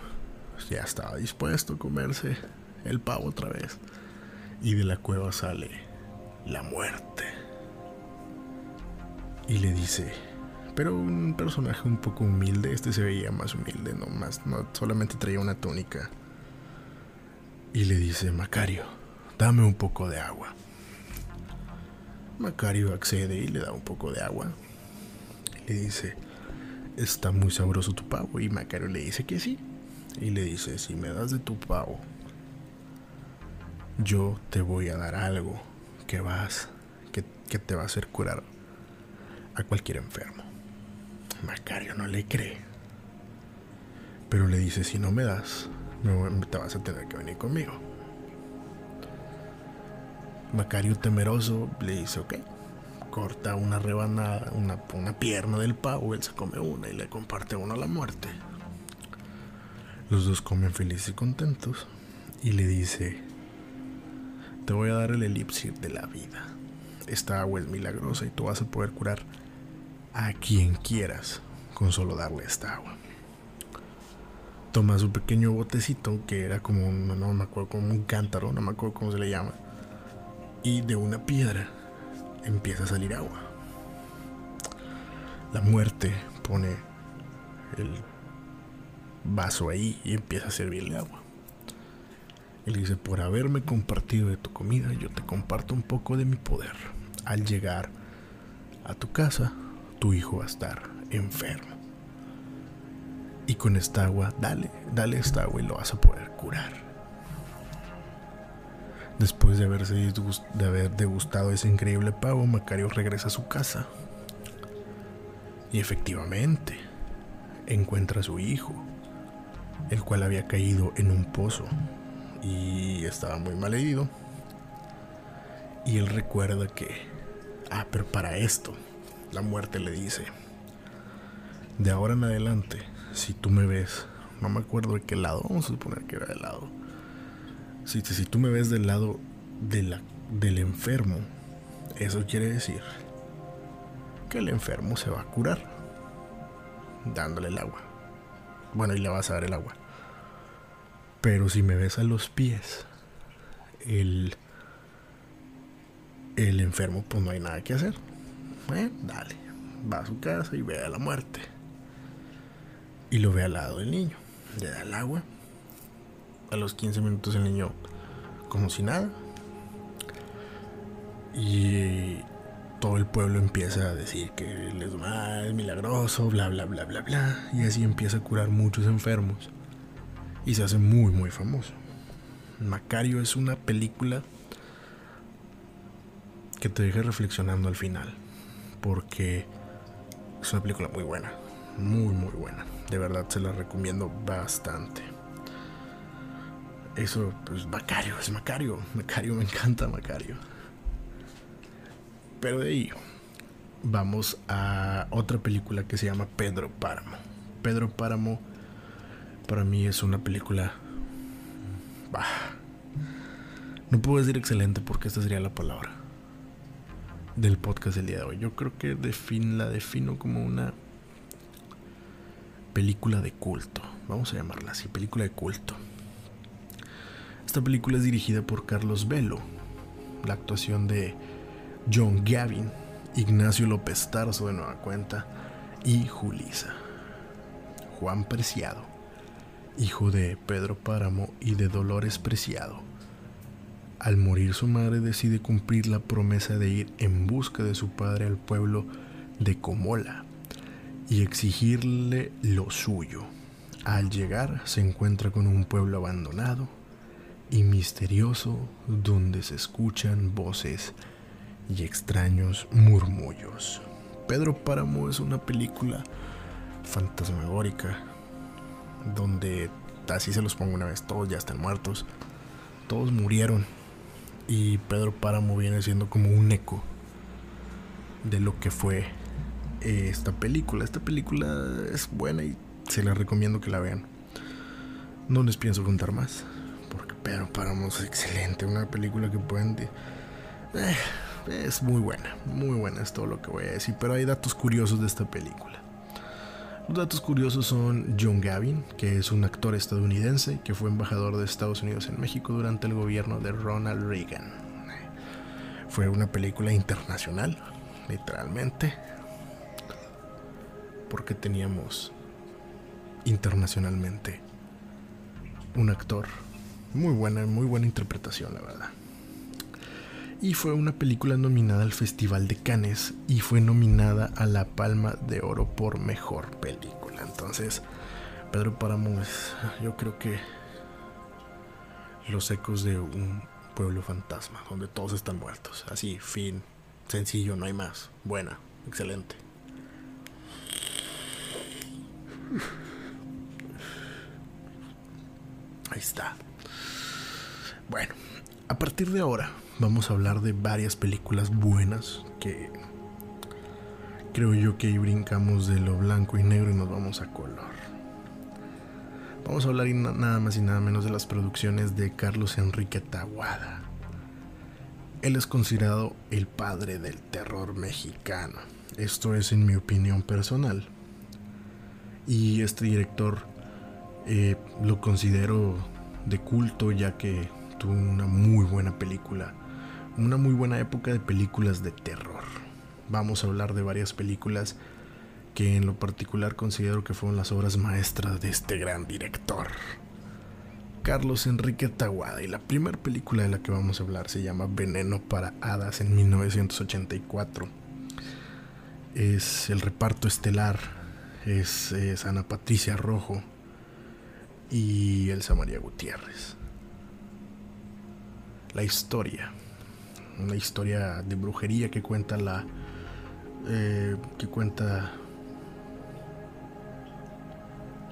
ya estaba dispuesto a comerse el pavo otra vez. Y de la cueva sale la muerte. Y le dice, pero un personaje un poco humilde, este se veía más humilde, no más, no solamente traía una túnica. Y le dice, Macario, dame un poco de agua. Macario accede y le da un poco de agua. Le dice, está muy sabroso tu pavo. Y Macario le dice que sí y le dice, si me das de tu pavo, yo te voy a dar algo que vas, que, te va a hacer curar a cualquier enfermo. Macario no le cree. Pero le dice, si no me das, te vas a tener que venir conmigo. Macario temeroso le dice, ok, corta una rebanada, una, una pierna del pavo, él se come una y le comparte uno a la muerte. Los dos comen felices y contentos y le dice, te voy a dar el elipsir de la vida. Esta agua es milagrosa y tú vas a poder curar a quien quieras con solo darle esta agua. toma su pequeño botecito, que era como un, no me acuerdo, como un cántaro, no me acuerdo cómo se le llama, y de una piedra empieza a salir agua. La muerte pone el vaso ahí y empieza a servirle agua. Le dice, por haberme compartido de tu comida, yo te comparto un poco de mi poder. Al llegar a tu casa, tu hijo va a estar enfermo. Y con esta agua, dale, dale esta agua y lo vas a poder curar. Después de, haberse de haber degustado ese increíble pavo, Macario regresa a su casa. Y efectivamente, encuentra a su hijo, el cual había caído en un pozo y estaba muy mal herido. Y él recuerda que, ah, pero para esto, la muerte le dice, de ahora en adelante, si tú me ves, no me acuerdo de qué lado, vamos a suponer que era del lado, si, si tú me ves del lado de la, del enfermo, eso quiere decir que el enfermo se va a curar dándole el agua. Bueno, y le vas a dar el agua. Pero si me ves a los pies, el, el enfermo, pues no hay nada que hacer. Eh, dale, va a su casa y ve a la muerte. Y lo ve al lado del niño. Le da el agua. A los 15 minutos el niño, como si nada. Y todo el pueblo empieza a decir que les es milagroso, bla, bla, bla, bla, bla. Y así empieza a curar muchos enfermos y se hace muy muy famoso. Macario es una película que te deja reflexionando al final, porque es una película muy buena, muy muy buena. De verdad se la recomiendo bastante. Eso, pues Macario, es Macario. Macario, me encanta Macario. Pero de ahí vamos a otra película que se llama Pedro Páramo. Pedro Páramo para mí es una película... Bah. No puedo decir excelente porque esta sería la palabra del podcast del día de hoy. Yo creo que la defino como una película de culto. Vamos a llamarla así, película de culto. Esta película es dirigida por Carlos Velo. La actuación de John Gavin, Ignacio López Tarso de Nueva Cuenta y Julisa. Juan Preciado hijo de Pedro Páramo y de Dolores Preciado. Al morir su madre decide cumplir la promesa de ir en busca de su padre al pueblo de Comola y exigirle lo suyo. Al llegar se encuentra con un pueblo abandonado y misterioso donde se escuchan voces y extraños murmullos. Pedro Páramo es una película fantasmagórica donde así se los pongo una vez, todos ya están muertos, todos murieron y Pedro Páramo viene siendo como un eco de lo que fue eh, esta película. Esta película es buena y se la recomiendo que la vean. No les pienso contar más, Pedro Páramo es excelente, una película que pueden... Eh, es muy buena, muy buena es todo lo que voy a decir, pero hay datos curiosos de esta película. Los datos curiosos son John Gavin, que es un actor estadounidense que fue embajador de Estados Unidos en México durante el gobierno de Ronald Reagan. Fue una película internacional, literalmente, porque teníamos internacionalmente un actor muy buena, muy buena interpretación, la verdad y fue una película nominada al Festival de Cannes y fue nominada a la Palma de Oro por Mejor Película. Entonces, Pedro Páramo es, yo creo que los ecos de un pueblo fantasma, donde todos están muertos. Así, fin, sencillo, no hay más. Buena, excelente. Ahí está. Bueno, a partir de ahora vamos a hablar de varias películas buenas que creo yo que ahí brincamos de lo blanco y negro y nos vamos a color. Vamos a hablar nada más y nada menos de las producciones de Carlos Enrique Taguada. Él es considerado el padre del terror mexicano. Esto es en mi opinión personal. Y este director Eh, lo considero de culto ya que una muy buena película, una muy buena época de películas de terror. Vamos a hablar de varias películas que en lo particular considero que fueron las obras maestras de este gran director. Carlos Enrique Taguada y la primera película de la que vamos a hablar se llama Veneno para Hadas en 1984. Es el reparto estelar, es, es Ana Patricia Rojo y Elsa María Gutiérrez. La historia, una historia de brujería que cuenta la eh, que cuenta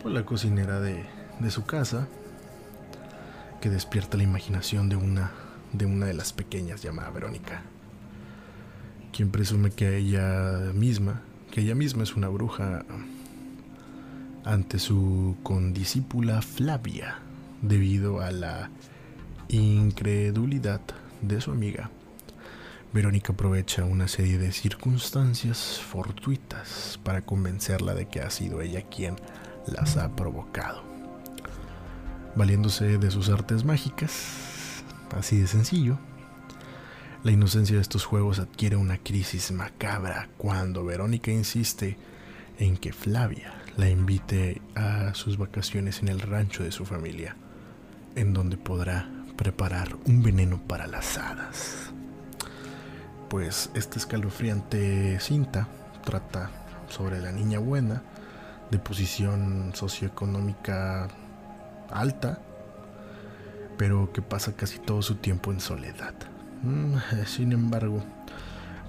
pues, la cocinera de, de su casa que despierta la imaginación de una de una de las pequeñas llamada Verónica, quien presume que ella misma, que ella misma es una bruja ante su condiscípula Flavia, debido a la incredulidad de su amiga. Verónica aprovecha una serie de circunstancias fortuitas para convencerla de que ha sido ella quien las ha provocado valiéndose de sus artes mágicas, así de sencillo. La inocencia de estos juegos adquiere una crisis macabra cuando Verónica insiste en que Flavia la invite a sus vacaciones en el rancho de su familia, en donde podrá preparar un veneno para las hadas. Pues esta escalofriante cinta trata sobre la niña buena, de posición socioeconómica alta, pero que pasa casi todo su tiempo en soledad. Mm, sin embargo,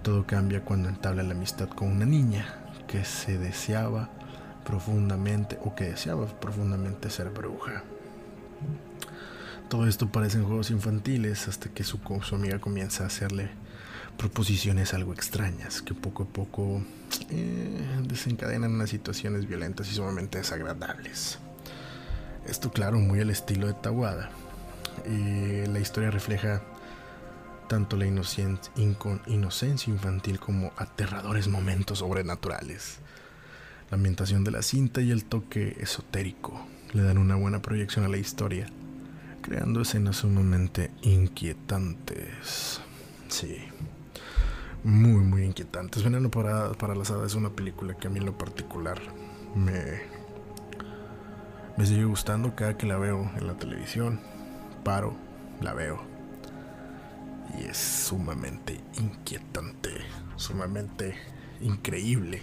todo cambia cuando entabla la amistad con una niña que se deseaba profundamente o que deseaba profundamente ser bruja. Todo esto parecen juegos infantiles hasta que su, amiga comienza a hacerle proposiciones algo extrañas que poco a poco eh, desencadenan unas situaciones violentas y sumamente desagradables. Esto claro, muy al estilo de Tawada. Y la historia refleja tanto la inocencia infantil como aterradores momentos sobrenaturales. La ambientación de la cinta y el toque esotérico le dan una buena proyección a la historia, creando escenas sumamente inquietantes. Sí, muy, muy inquietantes. Veneno para, para las hadas es una película que a mí en lo particular me, me sigue gustando cada que la veo en la televisión. Paro, la veo. Y es sumamente inquietante, sumamente increíble.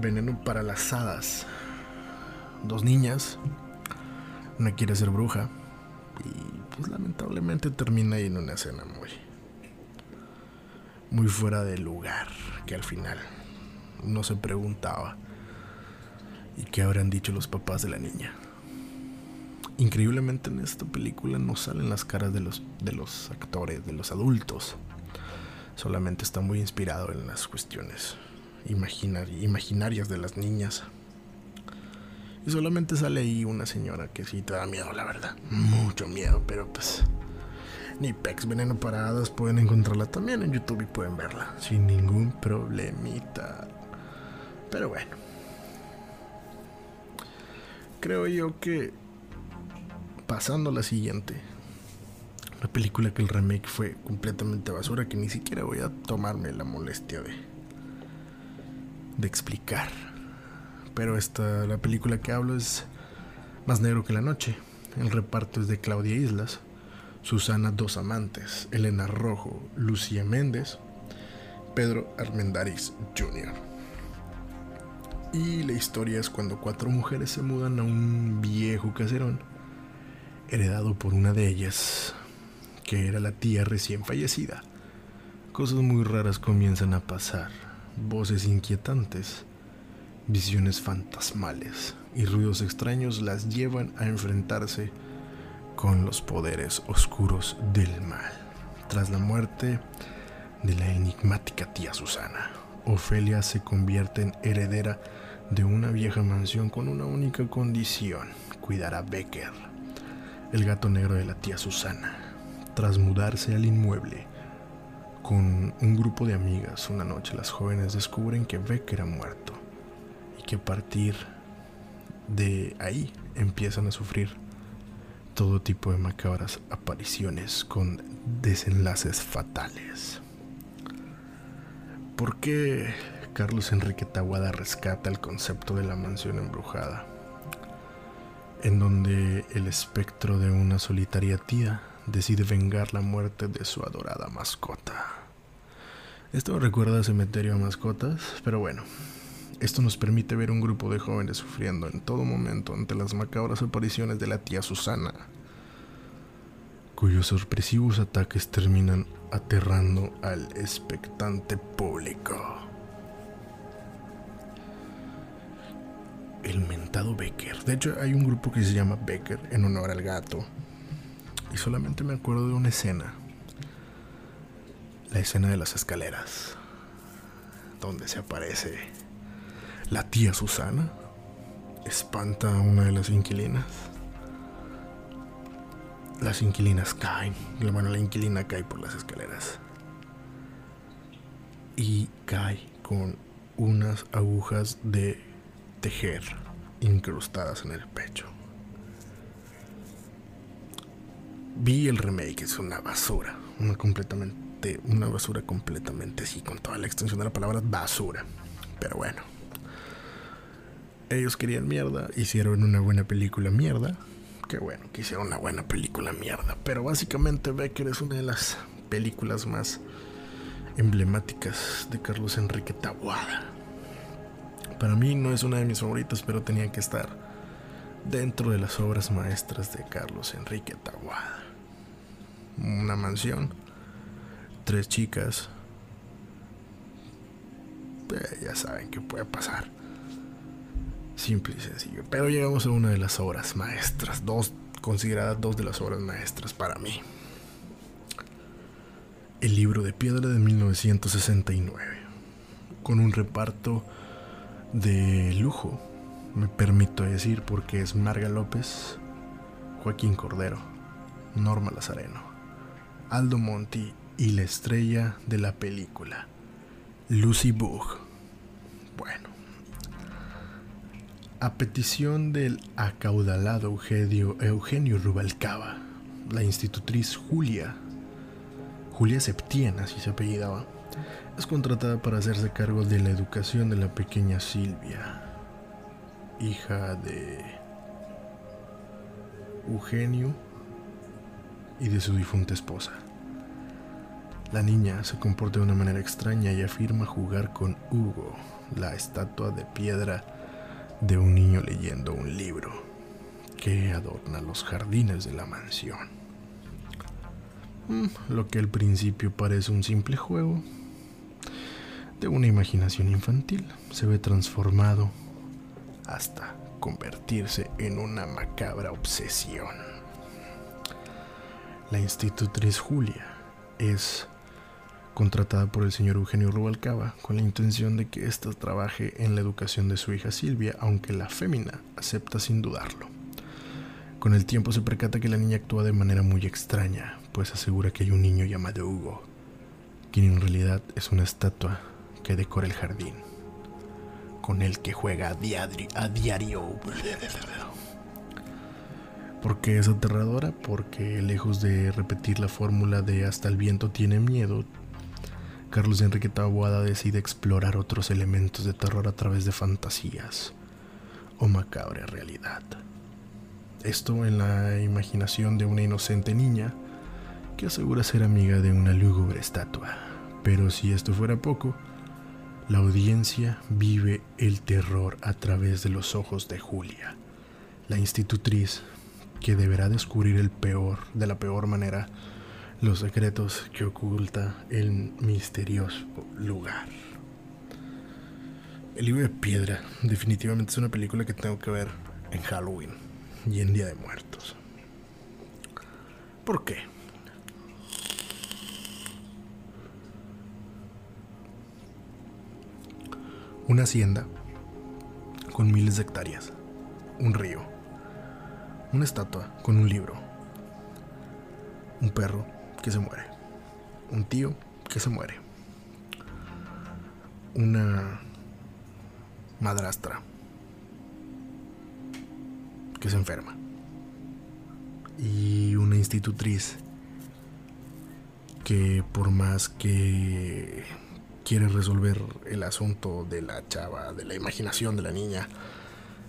Veneno para las hadas. Dos niñas. Una quiere ser bruja. Y pues lamentablemente termina ahí en una escena muy muy fuera de lugar, que al final no se preguntaba. ¿Y qué habrán dicho los papás de la niña? Increíblemente en esta película no salen las caras de los, de los actores, de los adultos. Solamente está muy inspirado en las cuestiones imaginarias de las niñas. Y solamente sale ahí una señora que sí te da miedo, la verdad. Mucho miedo, pero pues ni Pex Veneno Paradas pueden encontrarla también en YouTube y pueden verla sin ningún problemita. Pero bueno, creo yo que pasando a la siguiente, una película que el remake fue completamente basura, que ni siquiera voy a tomarme la molestia de, de explicar. Pero esta, la película que hablo es Más Negro que la Noche. El reparto es de Claudia Islas. Susana Dos Amantes, Elena Rojo, Lucía Méndez, Pedro Armendáriz Jr. Y la historia es cuando cuatro mujeres se mudan a un viejo caserón, heredado por una de ellas, que era la tía recién fallecida. Cosas muy raras comienzan a pasar, voces inquietantes, visiones fantasmales y ruidos extraños las llevan a enfrentarse con los poderes oscuros del mal. Tras la muerte de la enigmática tía Susana, Ofelia se convierte en heredera de una vieja mansión con una única condición, cuidar a Becker, el gato negro de la tía Susana. Tras mudarse al inmueble, con un grupo de amigas una noche las jóvenes descubren que Becker ha muerto y que a partir de ahí empiezan a sufrir todo tipo de macabras apariciones con desenlaces fatales. ¿Por qué Carlos Enrique Tawada rescata el concepto de la mansión embrujada? En donde el espectro de una solitaria tía decide vengar la muerte de su adorada mascota. Esto recuerda a Cementerio a Mascotas, pero bueno, esto nos permite ver un grupo de jóvenes sufriendo en todo momento ante las macabras apariciones de la tía Susana, cuyos sorpresivos ataques terminan aterrando al expectante público. El mentado Becker. De hecho, hay un grupo que se llama Becker en honor al gato. Y solamente me acuerdo de una escena. La escena de las escaleras. Donde se aparece la tía Susana espanta a una de las inquilinas. Las inquilinas caen. Bueno, la inquilina cae por las escaleras. Y cae con unas agujas de tejer incrustadas en el pecho. Vi el remake, es una basura. Una completamente. Una basura completamente, sí, con toda la extensión de la palabra basura. Pero bueno. Ellos querían mierda, hicieron una buena película mierda. Qué bueno que hicieron una buena película mierda. Pero básicamente Becker es una de las películas más emblemáticas de Carlos Enrique Tabuada. Para mí no es una de mis favoritas, pero tenía que estar dentro de las obras maestras de Carlos Enrique Tabuada. Una mansión, tres chicas. Eh, ya saben qué puede pasar. Simple y sencillo. Pero llegamos a una de las obras maestras, dos consideradas dos de las obras maestras para mí. El libro de piedra de 1969, con un reparto de lujo, me permito decir, porque es Marga López, Joaquín Cordero, Norma Lazareno, Aldo Monti y la estrella de la película, Lucy Bug. Bueno, a petición del acaudalado Eugenio, Eugenio Rubalcaba, la institutriz Julia, Julia Septien, así se apellidaba, es contratada para hacerse cargo de la educación de la pequeña Silvia, hija de Eugenio y de su difunta esposa. La niña se comporta de una manera extraña y afirma jugar con Hugo, la estatua de piedra de un niño leyendo un libro que adorna los jardines de la mansión. Mm, lo que al principio parece un simple juego de una imaginación infantil se ve transformado hasta convertirse en una macabra obsesión. La institutriz Julia es contratada por el señor Eugenio Rubalcaba con la intención de que ésta trabaje en la educación de su hija Silvia, aunque la fémina acepta sin dudarlo. Con el tiempo se percata que la niña actúa de manera muy extraña, pues asegura que hay un niño llamado Hugo, quien en realidad es una estatua que decora el jardín, con el que juega a diario. A diario. ¿Por qué es aterradora? Porque lejos de repetir la fórmula de hasta el viento tiene miedo, Carlos Enrique Taboada decide explorar otros elementos de terror a través de fantasías o macabra realidad. Esto en la imaginación de una inocente niña que asegura ser amiga de una lúgubre estatua. Pero si esto fuera poco, la audiencia vive el terror a través de los ojos de Julia, la institutriz que deberá descubrir el peor de la peor manera los secretos que oculta el misterioso lugar. El libro de piedra definitivamente es una película que tengo que ver en Halloween y en Día de Muertos. ¿Por qué? Una hacienda con miles de hectáreas, un río, una estatua con un libro, un perro que se muere. Un tío que se muere. Una madrastra que se enferma. Y una institutriz que por más que quiere resolver el asunto de la chava, de la imaginación de la niña,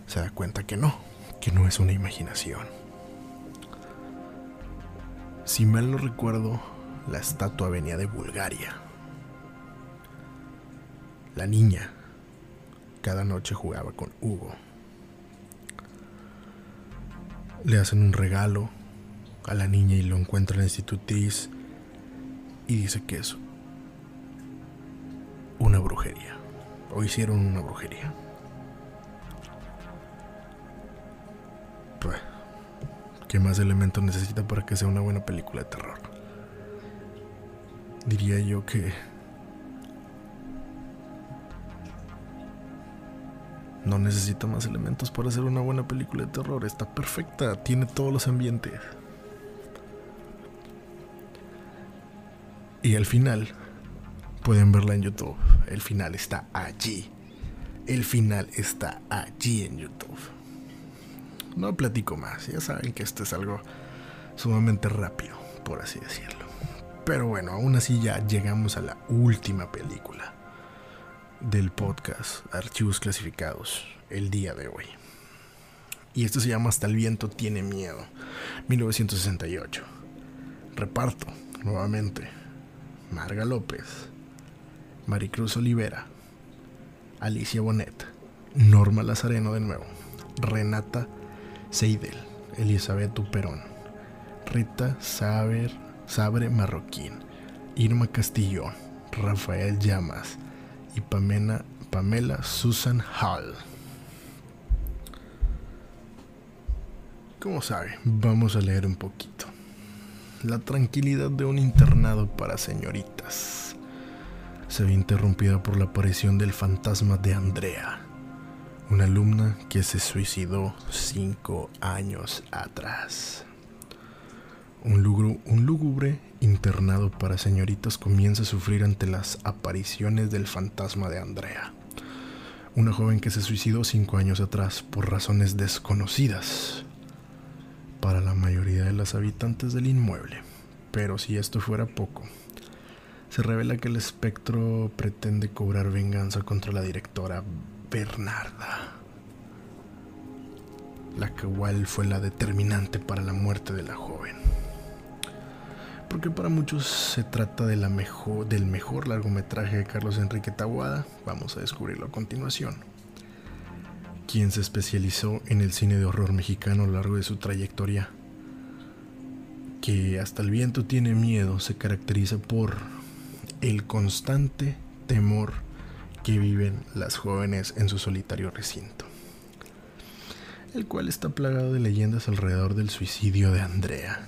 se da cuenta que no, que no es una imaginación. Si mal no recuerdo, la estatua venía de Bulgaria. La niña cada noche jugaba con Hugo. Le hacen un regalo a la niña y lo encuentra la institutriz y dice que es una brujería. O hicieron una brujería. ¿Qué más elementos necesita para que sea una buena película de terror? Diría yo que No necesita más elementos para hacer una buena película de terror. Está perfecta, tiene todos los ambientes. Y al final, pueden verla en YouTube. El final está allí. El final está allí en YouTube. No platico más, ya saben que esto es algo sumamente rápido, por así decirlo. Pero bueno, aún así ya llegamos a la última película del podcast Archivos Clasificados el día de hoy. Y esto se llama Hasta el viento tiene miedo, 1968. Reparto, nuevamente, Marga López, Maricruz Olivera, Alicia Bonet, Norma Lazareno de nuevo, Renata Seidel, Elizabeth Uperón, Rita Saber, Sabre Marroquín, Irma Castillo, Rafael Llamas, y Pamela, Pamela Susan Hall. Como sabe, vamos a leer un poquito. La tranquilidad de un internado para señoritas se ve interrumpida por la aparición del fantasma de Andrea, una alumna que se suicidó cinco años atrás. Un, lúgubre internado para señoritas comienza a sufrir ante las apariciones del fantasma de Andrea, una joven que se suicidó cinco años atrás por razones desconocidas para la mayoría de las habitantes del inmueble. Pero si esto fuera poco, se revela que el espectro pretende cobrar venganza contra la directora Bernarda, la cual fue la determinante para la muerte de la joven porque para muchos se trata de la mejor, del mejor largometraje de Carlos Enrique Taguada, vamos a descubrirlo a continuación. Quien se especializó en el cine de horror mexicano a lo largo de su trayectoria, que hasta el viento tiene miedo, se caracteriza por el constante temor que viven las jóvenes en su solitario recinto, el cual está plagado de leyendas alrededor del suicidio de Andrea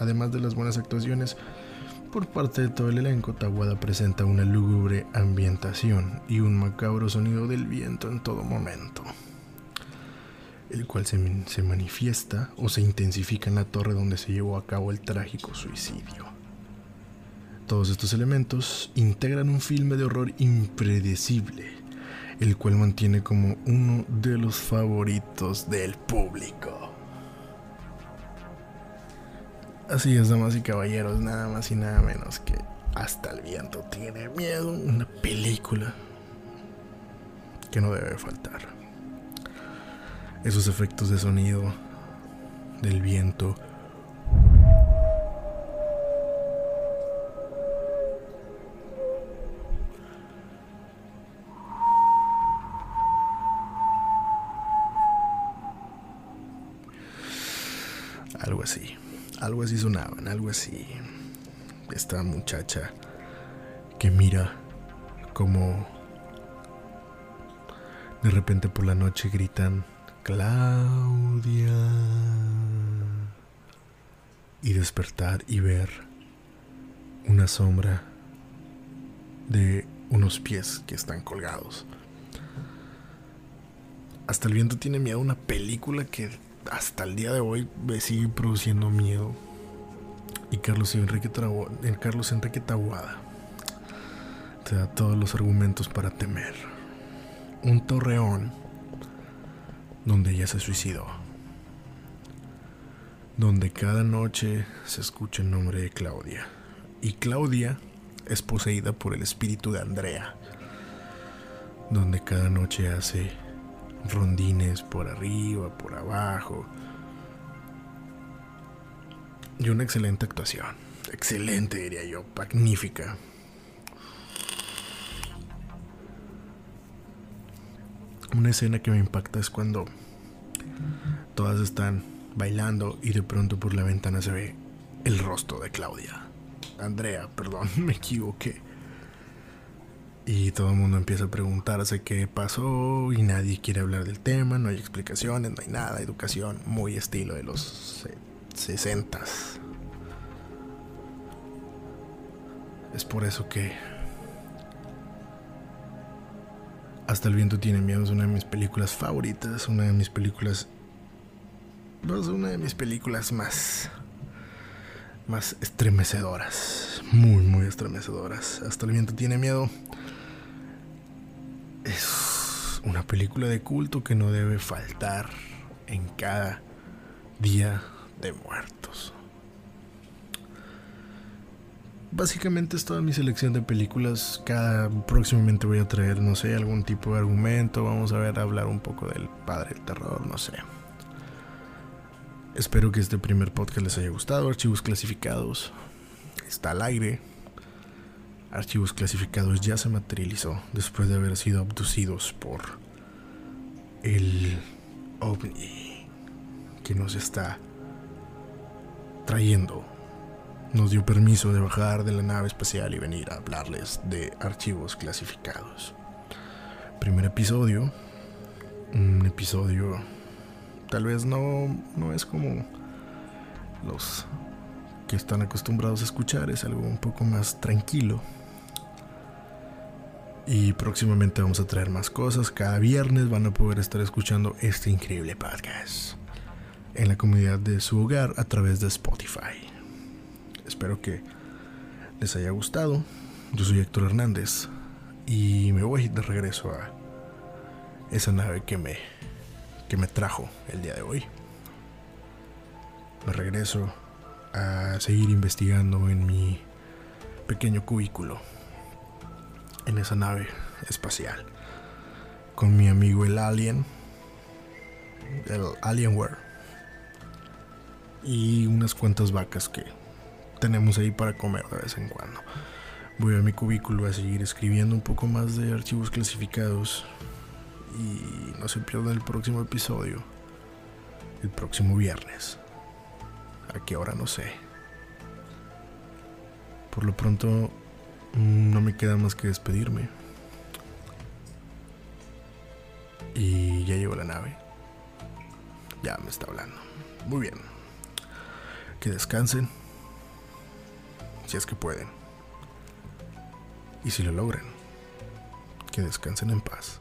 Además de las buenas actuaciones por parte de todo el elenco, Tawada presenta una lúgubre ambientación y un macabro sonido del viento en todo momento, el cual se, se manifiesta o se intensifica en la torre donde se llevó a cabo el trágico suicidio. Todos estos elementos integran un filme de horror impredecible, el cual mantiene como uno de los favoritos del público. Así es, damas y caballeros, nada más y nada menos que Hasta el viento tiene miedo, una película que no debe faltar. Esos efectos de sonido del viento. Algo así. Algo así sonaban, algo así. Esta muchacha que mira como de repente por la noche gritan Claudia y despertar y ver una sombra de unos pies que están colgados. Hasta el viento tiene miedo a una película que hasta el día de hoy me sigue produciendo miedo. Y Carlos Enrique, Carlos Enrique Taguada te da todos los argumentos para temer. Un torreón donde ella se suicidó. Donde cada noche se escucha el nombre de Claudia. Y Claudia es poseída por el espíritu de Andrea. Donde cada noche hace rondines por arriba, por abajo. Y una excelente actuación. Excelente, diría yo. Magnífica. Una escena que me impacta es cuando todas están bailando y de pronto por la ventana se ve el rostro de Claudia. Andrea, perdón, *laughs* me equivoqué. Y todo el mundo empieza a preguntarse qué pasó y nadie quiere hablar del tema, no hay explicaciones, no hay nada, educación muy estilo de los sesentas. Es por eso que Hasta el viento tiene miedo es una de mis películas favoritas, una de mis películas es una de mis películas más más estremecedoras, muy muy estremecedoras. Hasta el viento tiene miedo. Una película de culto que no debe faltar en cada día de muertos. Básicamente es toda mi selección de películas. Cada próximamente voy a traer, no sé, algún tipo de argumento. Vamos a ver, hablar un poco del padre del terror, no sé. Espero que este primer podcast les haya gustado. Archivos clasificados. Está al aire. Archivos clasificados ya se materializó después de haber sido abducidos por el ovni que nos está trayendo nos dio permiso de bajar de la nave espacial y venir a hablarles de archivos clasificados. Primer episodio, un episodio tal vez no, no es como los que están acostumbrados a escuchar, es algo un poco más tranquilo. Y próximamente vamos a traer más cosas. Cada viernes van a poder estar escuchando este increíble podcast en la comunidad de su hogar a través de Spotify. Espero que les haya gustado. Yo soy Héctor Hernández y me voy de regreso a esa nave que me que me trajo el día de hoy. Me regreso a seguir investigando en mi pequeño cubículo en esa nave espacial con mi amigo el alien el alienware y unas cuantas vacas que tenemos ahí para comer de vez en cuando. Voy a mi cubículo a seguir escribiendo un poco más de archivos clasificados y no se pierdan el próximo episodio, el próximo viernes. ¿A qué hora? No sé. Por lo pronto, no me queda más que despedirme. Y ya llegó la nave. Ya me está hablando. Muy bien. Que descansen si es que pueden. Y si lo logran, que descansen en paz.